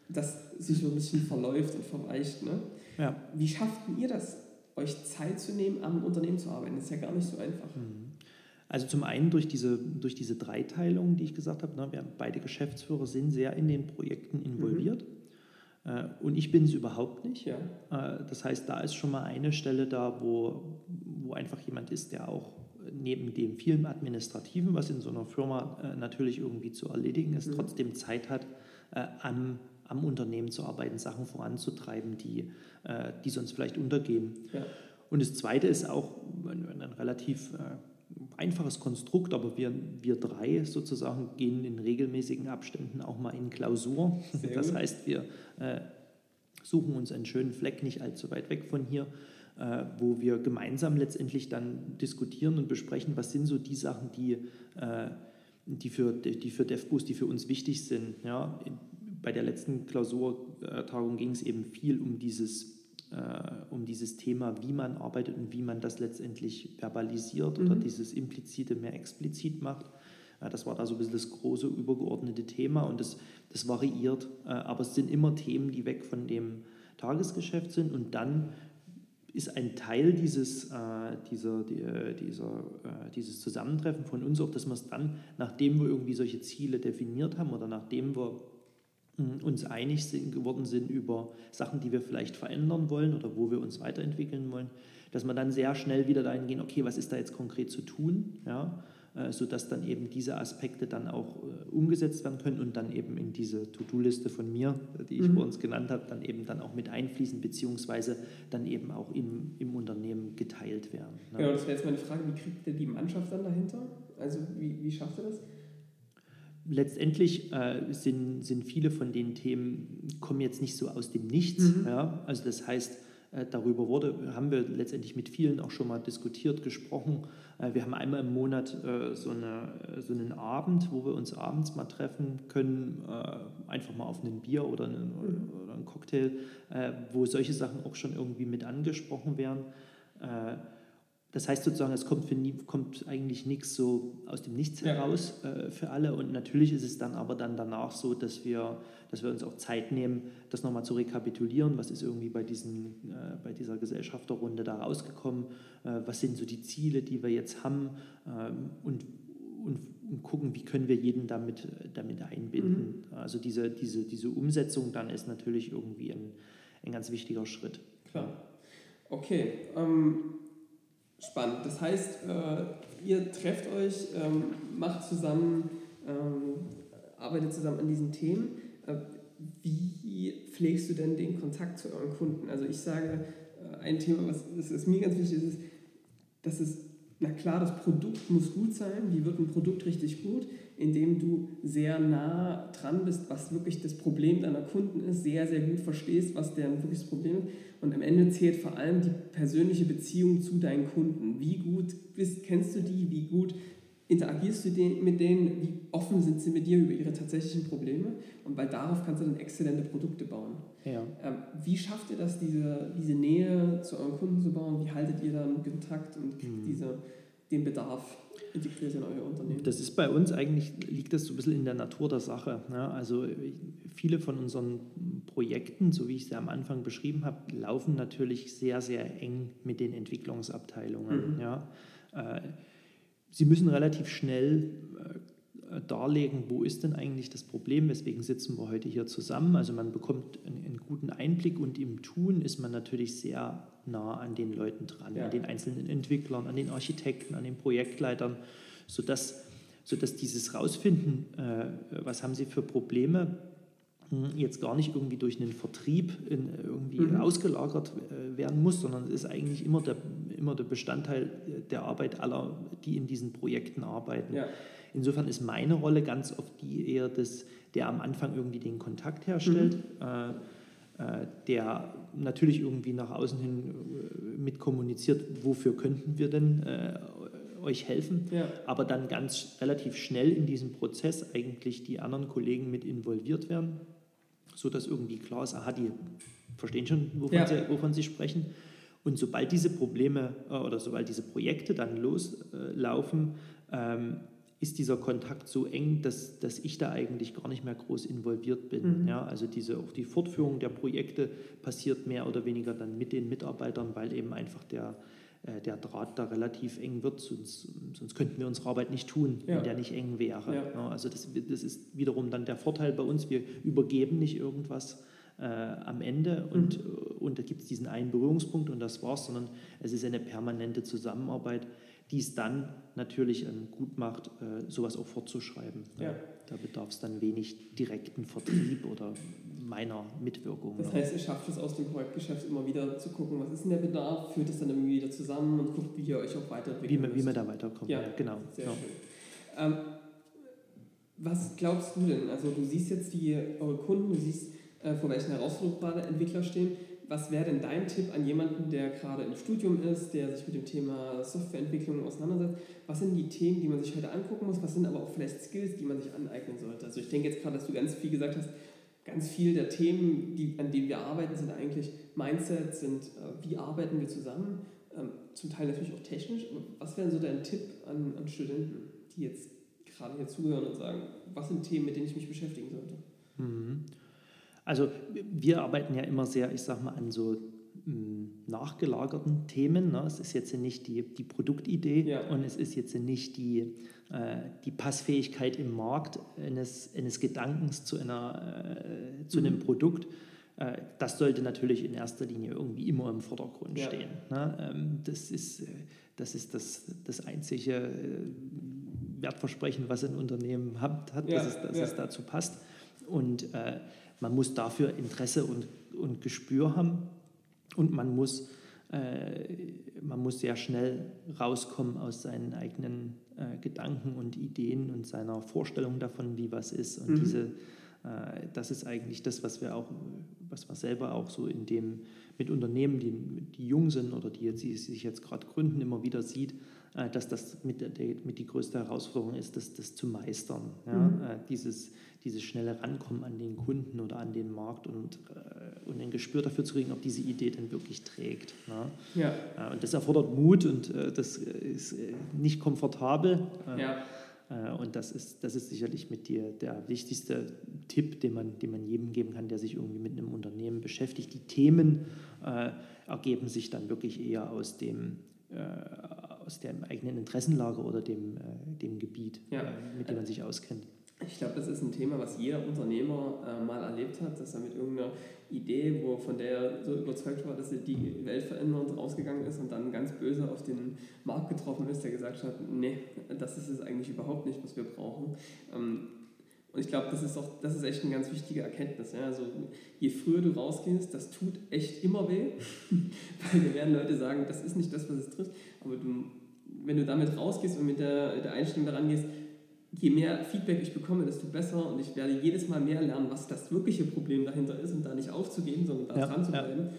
das sich so ein bisschen verläuft und verweicht. Ne? Ja. Wie schafft ihr das, euch Zeit zu nehmen, am Unternehmen zu arbeiten? Das ist ja gar nicht so einfach. Mhm. Also zum einen durch diese, durch diese Dreiteilung, die ich gesagt habe, ne, wir beide Geschäftsführer sind sehr in den Projekten involviert. Mhm. Und ich bin es überhaupt nicht. Ja. Äh, das heißt, da ist schon mal eine Stelle da, wo, wo einfach jemand ist, der auch neben dem vielen Administrativen, was in so einer Firma äh, natürlich irgendwie zu erledigen ist, mhm. trotzdem Zeit hat, am am Unternehmen zu arbeiten, Sachen voranzutreiben, die, äh, die sonst vielleicht untergehen. Ja. Und das Zweite ist auch ein, ein relativ äh, einfaches Konstrukt, aber wir, wir drei sozusagen gehen in regelmäßigen Abständen auch mal in Klausur. Sehr das gut. heißt, wir äh, suchen uns einen schönen Fleck nicht allzu weit weg von hier, äh, wo wir gemeinsam letztendlich dann diskutieren und besprechen, was sind so die Sachen, die, äh, die für, die für DevBoost, die für uns wichtig sind. Ja, bei der letzten Klausurtagung ging es eben viel um dieses, äh, um dieses Thema, wie man arbeitet und wie man das letztendlich verbalisiert mhm. oder dieses Implizite mehr explizit macht. Ja, das war da so ein bisschen das große übergeordnete Thema und das, das variiert, äh, aber es sind immer Themen, die weg von dem Tagesgeschäft sind und dann ist ein Teil dieses, äh, dieser, die, äh, dieser, äh, dieses Zusammentreffen von uns auch, dass wir es dann, nachdem wir irgendwie solche Ziele definiert haben oder nachdem wir uns einig sind, geworden sind über Sachen, die wir vielleicht verändern wollen oder wo wir uns weiterentwickeln wollen, dass wir dann sehr schnell wieder dahin gehen, okay, was ist da jetzt konkret zu tun, ja, äh, sodass dann eben diese Aspekte dann auch äh, umgesetzt werden können und dann eben in diese To-Do-Liste von mir, die ich mhm. vor uns genannt habe, dann eben dann auch mit einfließen, beziehungsweise dann eben auch im, im Unternehmen geteilt werden. Ne? Genau, das wäre jetzt meine Frage, wie kriegt ihr die Mannschaft dann dahinter? Also wie, wie schafft ihr das? Letztendlich äh, sind, sind viele von den Themen, kommen jetzt nicht so aus dem Nichts. Mhm. Ja? Also das heißt, äh, darüber wurde, haben wir letztendlich mit vielen auch schon mal diskutiert, gesprochen. Äh, wir haben einmal im Monat äh, so, eine, so einen Abend, wo wir uns abends mal treffen können, äh, einfach mal auf ein Bier oder einen, mhm. oder einen Cocktail, äh, wo solche Sachen auch schon irgendwie mit angesprochen werden. Das heißt sozusagen, es kommt, für nie, kommt eigentlich nichts so aus dem Nichts ja. heraus äh, für alle. Und natürlich ist es dann aber dann danach so, dass wir, dass wir uns auch Zeit nehmen, das nochmal zu rekapitulieren. Was ist irgendwie bei, diesen, äh, bei dieser Gesellschafterrunde da rausgekommen? Äh, was sind so die Ziele, die wir jetzt haben? Ähm, und, und, und, gucken, wie können wir jeden damit, damit einbinden. Mhm. Also diese, diese, diese Umsetzung dann ist natürlich irgendwie ein, ein ganz wichtiger Schritt. Klar. Okay. Ähm Spannend. Das heißt, äh, ihr trefft euch, ähm, macht zusammen, ähm, arbeitet zusammen an diesen Themen. Äh, wie pflegst du denn den Kontakt zu euren Kunden? Also ich sage, äh, ein Thema, was das ist mir ganz wichtig ist, dass es, na klar, das Produkt muss gut sein. Wie wird ein Produkt richtig gut? Indem du sehr nah dran bist, was wirklich das Problem deiner Kunden ist, sehr, sehr gut verstehst, was deren wirkliches Problem ist. Und am Ende zählt vor allem die persönliche Beziehung zu deinen Kunden. Wie gut bist, kennst du die? Wie gut interagierst du mit denen? Wie offen sind sie mit dir über ihre tatsächlichen Probleme? Und weil darauf kannst du dann exzellente Produkte bauen. Ja. Ähm, wie schafft ihr das, diese, diese Nähe zu euren Kunden zu bauen? Wie haltet ihr dann Kontakt und mhm. diese, den Bedarf integriert in euer Unternehmen? Das ist bei uns eigentlich, liegt das so ein bisschen in der Natur der Sache. Ne? Also viele von unseren Projekten, so wie ich sie am Anfang beschrieben habe, laufen natürlich sehr, sehr eng mit den Entwicklungsabteilungen. Mhm. Ja? Äh, sie müssen relativ schnell äh, darlegen, wo ist denn eigentlich das Problem, weswegen sitzen wir heute hier zusammen. Also man bekommt einen, einen guten Einblick und im Tun ist man natürlich sehr nah an den Leuten dran, ja. an den einzelnen Entwicklern, an den Architekten, an den Projektleitern, sodass, sodass dieses Rausfinden, äh, was haben sie für Probleme, jetzt gar nicht irgendwie durch einen Vertrieb in, irgendwie mhm. ausgelagert äh, werden muss, sondern es ist eigentlich immer der, immer der Bestandteil der Arbeit aller, die in diesen Projekten arbeiten. Ja. Insofern ist meine Rolle ganz oft die eher des, der am Anfang irgendwie den Kontakt herstellt, mhm. äh, äh, der natürlich irgendwie nach außen hin äh, mit kommuniziert, wofür könnten wir denn äh, euch helfen, ja. aber dann ganz relativ schnell in diesem Prozess eigentlich die anderen Kollegen mit involviert werden, sodass irgendwie klar ist, aha, die verstehen schon, wovon, ja. sie, wovon sie sprechen. Und sobald diese Probleme äh, oder sobald diese Projekte dann loslaufen, ähm, ist dieser Kontakt so eng, dass, dass ich da eigentlich gar nicht mehr groß involviert bin. Mhm. Ja, also diese, auch die Fortführung der Projekte passiert mehr oder weniger dann mit den Mitarbeitern, weil eben einfach der, äh, der Draht da relativ eng wird, sonst, sonst könnten wir unsere Arbeit nicht tun, ja. wenn der nicht eng wäre. Ja. Also das, das ist wiederum dann der Vorteil bei uns, wir übergeben nicht irgendwas äh, am Ende und, mhm. und da gibt es diesen einen Berührungspunkt und das war's, sondern es ist eine permanente Zusammenarbeit die es dann natürlich ähm, gut macht, äh, sowas auch fortzuschreiben. Ja. Da bedarf es dann wenig direkten Vertrieb oder meiner Mitwirkung. Das heißt, ihr schafft es aus dem Projektgeschäft immer wieder zu gucken, was ist denn der Bedarf, führt es dann irgendwie wieder zusammen und guckt, wie ihr euch auch weiterentwickelt. Wie, man, wie man da weiterkommt, ja, genau. Sehr ja. schön. Ähm, was glaubst du denn? Also du siehst jetzt die, eure Kunden, du siehst, äh, vor welchen Herausforderungen Entwickler stehen was wäre denn dein Tipp an jemanden, der gerade im Studium ist, der sich mit dem Thema Softwareentwicklung auseinandersetzt? Was sind die Themen, die man sich heute angucken muss? Was sind aber auch vielleicht Skills, die man sich aneignen sollte? Also ich denke jetzt gerade, dass du ganz viel gesagt hast, ganz viel der Themen, die, an denen wir arbeiten, sind eigentlich Mindset, sind äh, wie arbeiten wir zusammen, ähm, zum Teil natürlich auch technisch. was wäre so dein Tipp an, an Studenten, die jetzt gerade hier zuhören und sagen, was sind Themen, mit denen ich mich beschäftigen sollte? Mhm. Also wir arbeiten ja immer sehr, ich sag mal, an so hm, nachgelagerten Themen. Ne? Es ist jetzt nicht die, die Produktidee ja. und es ist jetzt nicht die, äh, die Passfähigkeit im Markt eines, eines Gedankens zu, einer, äh, zu mhm. einem Produkt. Äh, das sollte natürlich in erster Linie irgendwie immer im Vordergrund ja. stehen. Ne? Ähm, das ist, äh, das, ist das, das einzige äh, Wertversprechen, was ein Unternehmen hat, hat ja. dass, es, dass es dazu passt. Und äh, man muss dafür Interesse und, und Gespür haben und man muss, äh, man muss sehr schnell rauskommen aus seinen eigenen äh, Gedanken und Ideen und seiner Vorstellung davon, wie was ist. Und mhm. diese, äh, das ist eigentlich das, was wir auch, was wir selber auch so in dem mit Unternehmen, die, die jung sind oder die, jetzt, die sich jetzt gerade gründen, immer wieder sieht, dass das mit, der, mit die größte Herausforderung ist, das, das zu meistern. Ja? Mhm. Äh, dieses, dieses schnelle Rankommen an den Kunden oder an den Markt und, äh, und ein Gespür dafür zu kriegen, ob diese Idee denn wirklich trägt. Ja? Ja. Und das erfordert Mut und das ist nicht komfortabel. Ja. Und das ist, das ist sicherlich mit dir der wichtigste Tipp, den man, den man jedem geben kann, der sich irgendwie mit einem Unternehmen beschäftigt. Die Themen äh, ergeben sich dann wirklich eher aus dem, äh, aus dem eigenen Interessenlager oder dem, äh, dem Gebiet, ja. äh, mit dem man sich auskennt. Ich glaube, das ist ein Thema, was jeder Unternehmer äh, mal erlebt hat, dass er mit irgendeiner Idee, wo von der er so überzeugt war, dass er die Welt verändert, rausgegangen ist und dann ganz böse auf den Markt getroffen ist, der gesagt hat, nee, das ist es eigentlich überhaupt nicht, was wir brauchen. Ähm, und ich glaube, das ist auch, das ist echt eine ganz wichtige Erkenntnis. Ja? Also je früher du rausgehst, das tut echt immer weh, weil wir werden Leute sagen, das ist nicht das, was es trifft. Aber du, wenn du damit rausgehst und mit der, der Einstellung daran gehst, je mehr Feedback ich bekomme, desto besser und ich werde jedes Mal mehr lernen, was das wirkliche Problem dahinter ist und da nicht aufzugeben, sondern da ja, dran zu bleiben. Ja.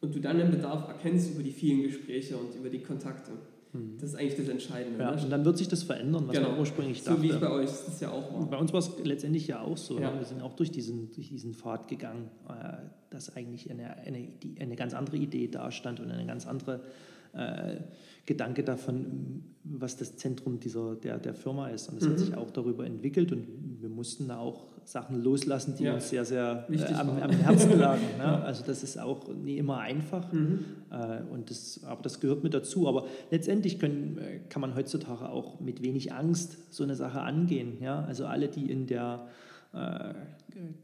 Und du dann den Bedarf erkennst über die vielen Gespräche und über die Kontakte. Hm. Das ist eigentlich das Entscheidende. Ja, ne? Und dann wird sich das verändern, was genau. man ursprünglich dachte. So wie es bei euch ist das ja auch war. Bei uns war es letztendlich ja auch so. Ja. Wir sind auch durch diesen, durch diesen Pfad gegangen, äh, dass eigentlich eine, eine, eine ganz andere Idee dastand und eine ganz andere äh, Gedanke davon, was das Zentrum dieser, der, der Firma ist. Und es mhm. hat sich auch darüber entwickelt und wir mussten da auch Sachen loslassen, die ja. uns sehr, sehr äh, am, am, Herzen lagen. Ne? Ja. Also das ist auch nie immer einfach, mhm. äh, und das, aber das gehört mit dazu. Aber letztendlich können, äh, kann man heutzutage auch mit wenig Angst so eine Sache angehen. Ja? Also alle, die in der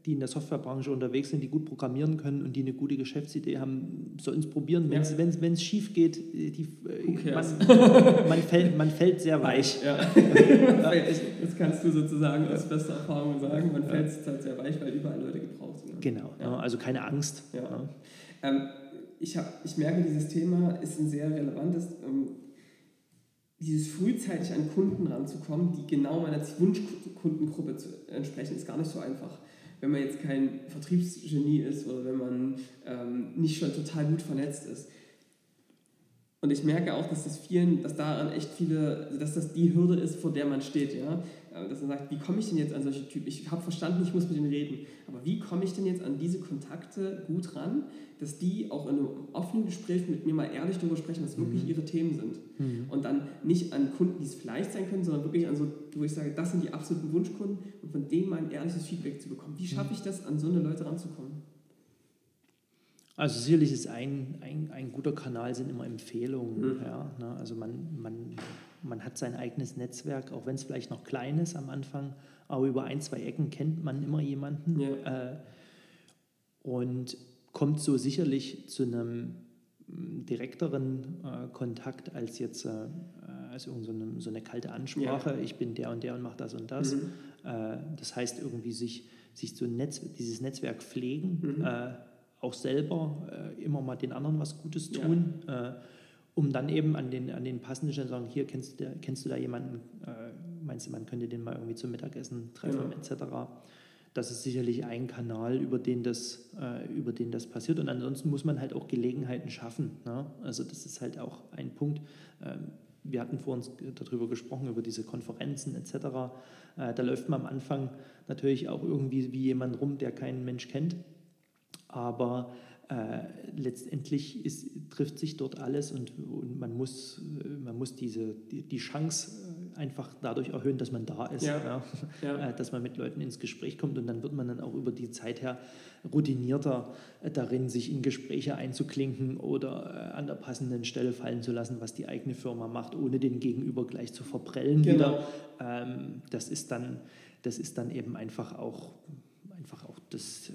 die in der Softwarebranche unterwegs sind, die gut programmieren können und die eine gute Geschäftsidee haben, sollen es probieren. Wenn es ja. schief geht, die, äh, man, man, fällt, man fällt sehr weich. Ja. das kannst du sozusagen aus bester Erfahrung sagen. Man fällt halt sehr weich, weil überall Leute gebraucht werden. Genau, ja. also keine Angst. Ähm, ich, hab, ich merke, dieses Thema ist ein sehr relevantes. Ähm, dieses frühzeitig an Kunden ranzukommen, die genau meiner Wunschkundengruppe entsprechen, ist gar nicht so einfach. Wenn man jetzt kein Vertriebsgenie ist oder wenn man ähm, nicht schon total gut vernetzt ist. Und ich merke auch, dass das vielen, dass daran echt viele, dass das die Hürde ist, vor der man steht, ja. Äh, dass man sagt, wie komme ich denn jetzt an solche Typen? Ich habe verstanden, ich muss mit denen reden, aber wie komme ich denn jetzt an diese Kontakte gut ran, dass die auch in einem offenen Gespräch mit mir mal ehrlich darüber sprechen, was wirklich mhm. ihre Themen sind. Mhm. Und dann nicht an Kunden, die es vielleicht sein können, sondern wirklich an so, wo ich sage, das sind die absoluten Wunschkunden und von denen mal ein ehrliches Feedback zu bekommen. Wie schaffe mhm. ich das, an so eine Leute ranzukommen? Also sicherlich ist ein, ein, ein guter Kanal sind immer Empfehlungen. Mhm. Ja, ne? Also man, man, man hat sein eigenes Netzwerk, auch wenn es vielleicht noch klein ist am Anfang, aber über ein, zwei Ecken kennt man immer jemanden. Ja. Äh, und kommt so sicherlich zu einem mm, direkteren äh, Kontakt als jetzt äh, als so, eine, so eine kalte Ansprache, ja. ich bin der und der und mache das und das. Mhm. Äh, das heißt irgendwie sich, sich so Netz, dieses Netzwerk pflegen, mhm. Äh, auch selber äh, immer mal den anderen was Gutes tun, ja. Äh, um dann eben an den, an den passenden Stellen zu sagen, hier kennst du, kennst du da jemanden, meinst du, man könnte den mal irgendwie zum Mittagessen treffen, ja. etc das ist sicherlich ein Kanal, über den das, äh, über den das passiert. Und ansonsten muss man halt auch Gelegenheiten schaffen. Ne? Also das ist halt auch ein Punkt. Ähm, wir hatten vor uns darüber gesprochen, über diese Konferenzen etc. Äh, da läuft man am Anfang natürlich auch irgendwie wie jemand rum, der keinen Mensch kennt. Aber äh, letztendlich ist, trifft sich dort alles und, und man, muss, man muss diese, die, die Chance äh, einfach dadurch erhöhen, dass man da ist, ja. Ja. Ja. Äh, dass man mit Leuten ins Gespräch kommt und dann wird man dann auch über die Zeit her routinierter darin, sich in Gespräche einzuklinken oder an der passenden Stelle fallen zu lassen, was die eigene Firma macht, ohne den Gegenüber gleich zu verprellen genau. wieder. Ähm, das ist dann, das ist dann eben einfach auch, einfach auch das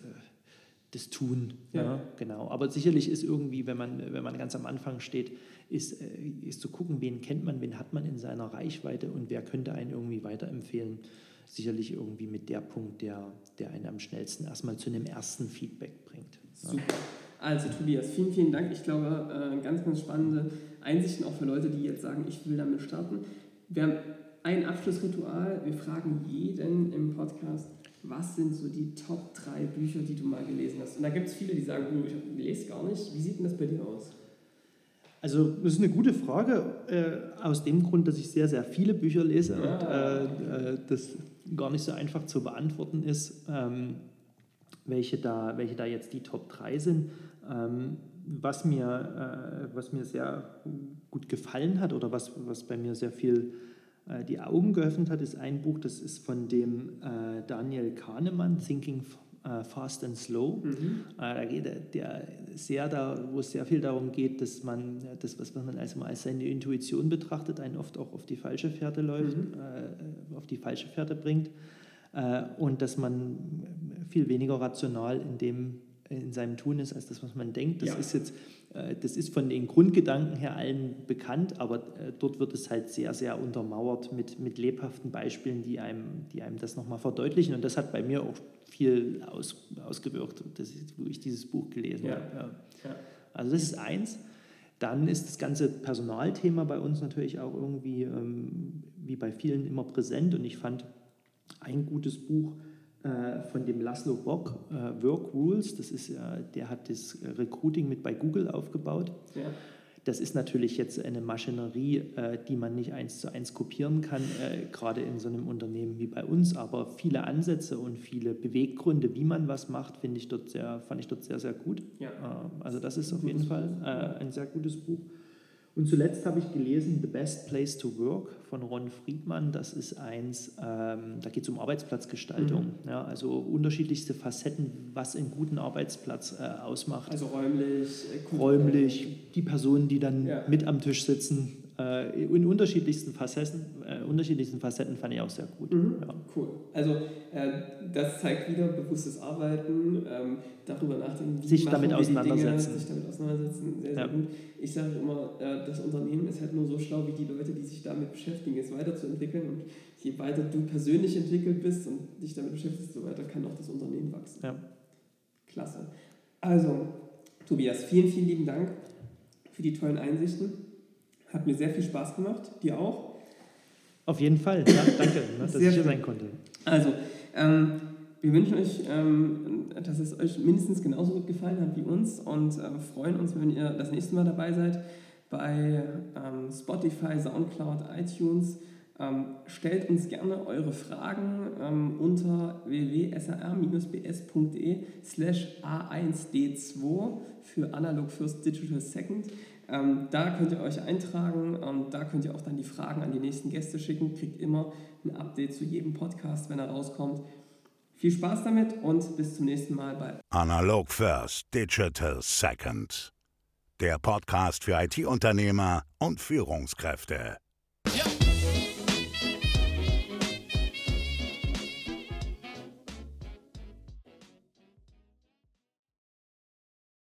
das Tun. Ja. ja. genau. Aber sicherlich ist irgendwie, wenn man, wenn man ganz am Anfang steht, ist, äh, ist zu gucken, wen kennt man, wen hat man in seiner Reichweite und wer könnte einen irgendwie weiterempfehlen. Sicherlich irgendwie mit der Punkt, der, der einen am schnellsten erstmal zu einem ersten Feedback bringt. Super. Ja. Also Tobias, vielen, vielen Dank. Ich glaube, äh, ganz, ganz spannende Einsichten auch für Leute, die jetzt sagen, ich will damit starten. Wir haben ein Abschlussritual. Wir fragen jeden im Podcast, was sind so die Top 3 Bücher, die du mal gelesen hast? Und da gibt es viele, die sagen, oh, ich lese gar nicht. Wie sieht denn das bei dir aus? Also das ist eine gute Frage, äh, aus dem Grund, dass ich sehr, sehr viele Bücher lese ja. und äh, äh, das gar nicht so einfach zu beantworten ist, ähm, welche, da, welche da jetzt die Top 3 sind. Ähm, was, mir, äh, was mir sehr gut gefallen hat oder was, was bei mir sehr viel die Augen geöffnet hat, ist ein Buch, das ist von dem äh, Daniel Kahnemann, Thinking äh, Fast and Slow. Mhm. Äh, da geht der sehr da, wo es sehr viel darum geht, dass man das, was man also als seine Intuition betrachtet, einen oft auch auf die falsche Fährte läuft, mhm. äh, auf die falsche Fährte bringt äh, und dass man viel weniger rational in dem in seinem Tun ist, als das, was man denkt. Das ja. ist jetzt, äh, das ist von den Grundgedanken her allen bekannt, aber äh, dort wird es halt sehr, sehr untermauert mit, mit lebhaften Beispielen, die einem, die einem das nochmal verdeutlichen. Und das hat bei mir auch viel aus, ausgewirkt, das wo ich dieses Buch gelesen ja. habe. Ja. Also das ist eins. Dann ist das ganze Personalthema bei uns natürlich auch irgendwie, ähm, wie bei vielen, immer präsent. Und ich fand ein gutes Buch, äh, von dem Laszlo Bock, äh, Work Rules. Das ist, der hat das Recruiting mit bei Google aufgebaut. Ja. Das ist natürlich jetzt eine Maschinerie, äh, die man nicht eins zu eins kopieren kann, gerade in so einem Unternehmen wie bei uns. Aber viele Ansätze und viele Beweggründe, wie man was macht, finde ich dort sehr, fand ich dort sehr, sehr gut. Ja. Also das ist auf jeden Fall ein sehr gutes Buch. Und zuletzt habe ich gelesen The Best Place to Work von Ron Friedmann. Das ist eins, ähm, da geht es um Arbeitsplatzgestaltung. Mhm. Ja, also unterschiedlichste Facetten, was einen guten Arbeitsplatz äh, ausmacht. Also räumlich, äh, räumlich, die Personen, die dann ja. mit am Tisch sitzen, äh, in unterschiedlichsten Facetten, äh, unterschiedlichsten Facetten fand ich auch sehr gut. Mhm. Ja. Cool. Also äh, das zeigt wieder bewusstes Arbeiten, ähm, darüber nachdenken, wie sich damit auseinandersetzen. Dinge, sich damit auseinandersetzen, sehr, sehr ja. gut. Ich sage immer, äh, das Unternehmen ist halt nur so schlau wie die Leute, die sich damit beschäftigen, es weiterzuentwickeln. Und je weiter du persönlich entwickelt bist und dich damit beschäftigst, so weiter kann auch das Unternehmen wachsen. Ja. Klasse. Also, Tobias, vielen, vielen lieben Dank für die tollen Einsichten. Hat mir sehr viel Spaß gemacht. Dir auch? Auf jeden Fall. Ja, danke, ne, dass sehr ich hier sein konnte. Also, ähm, wir wünschen euch, ähm, dass es euch mindestens genauso gut gefallen hat wie uns und äh, freuen uns, wenn ihr das nächste Mal dabei seid bei ähm, Spotify, Soundcloud, iTunes. Ähm, stellt uns gerne eure Fragen ähm, unter www.sar-bs.de slash a1d2 für Analog First Digital Second. Ähm, da könnt ihr euch eintragen und da könnt ihr auch dann die Fragen an die nächsten Gäste schicken. Kriegt immer ein Update zu jedem Podcast, wenn er rauskommt. Viel Spaß damit und bis zum nächsten Mal bei Analog First, Digital Second. Der Podcast für IT-Unternehmer und Führungskräfte.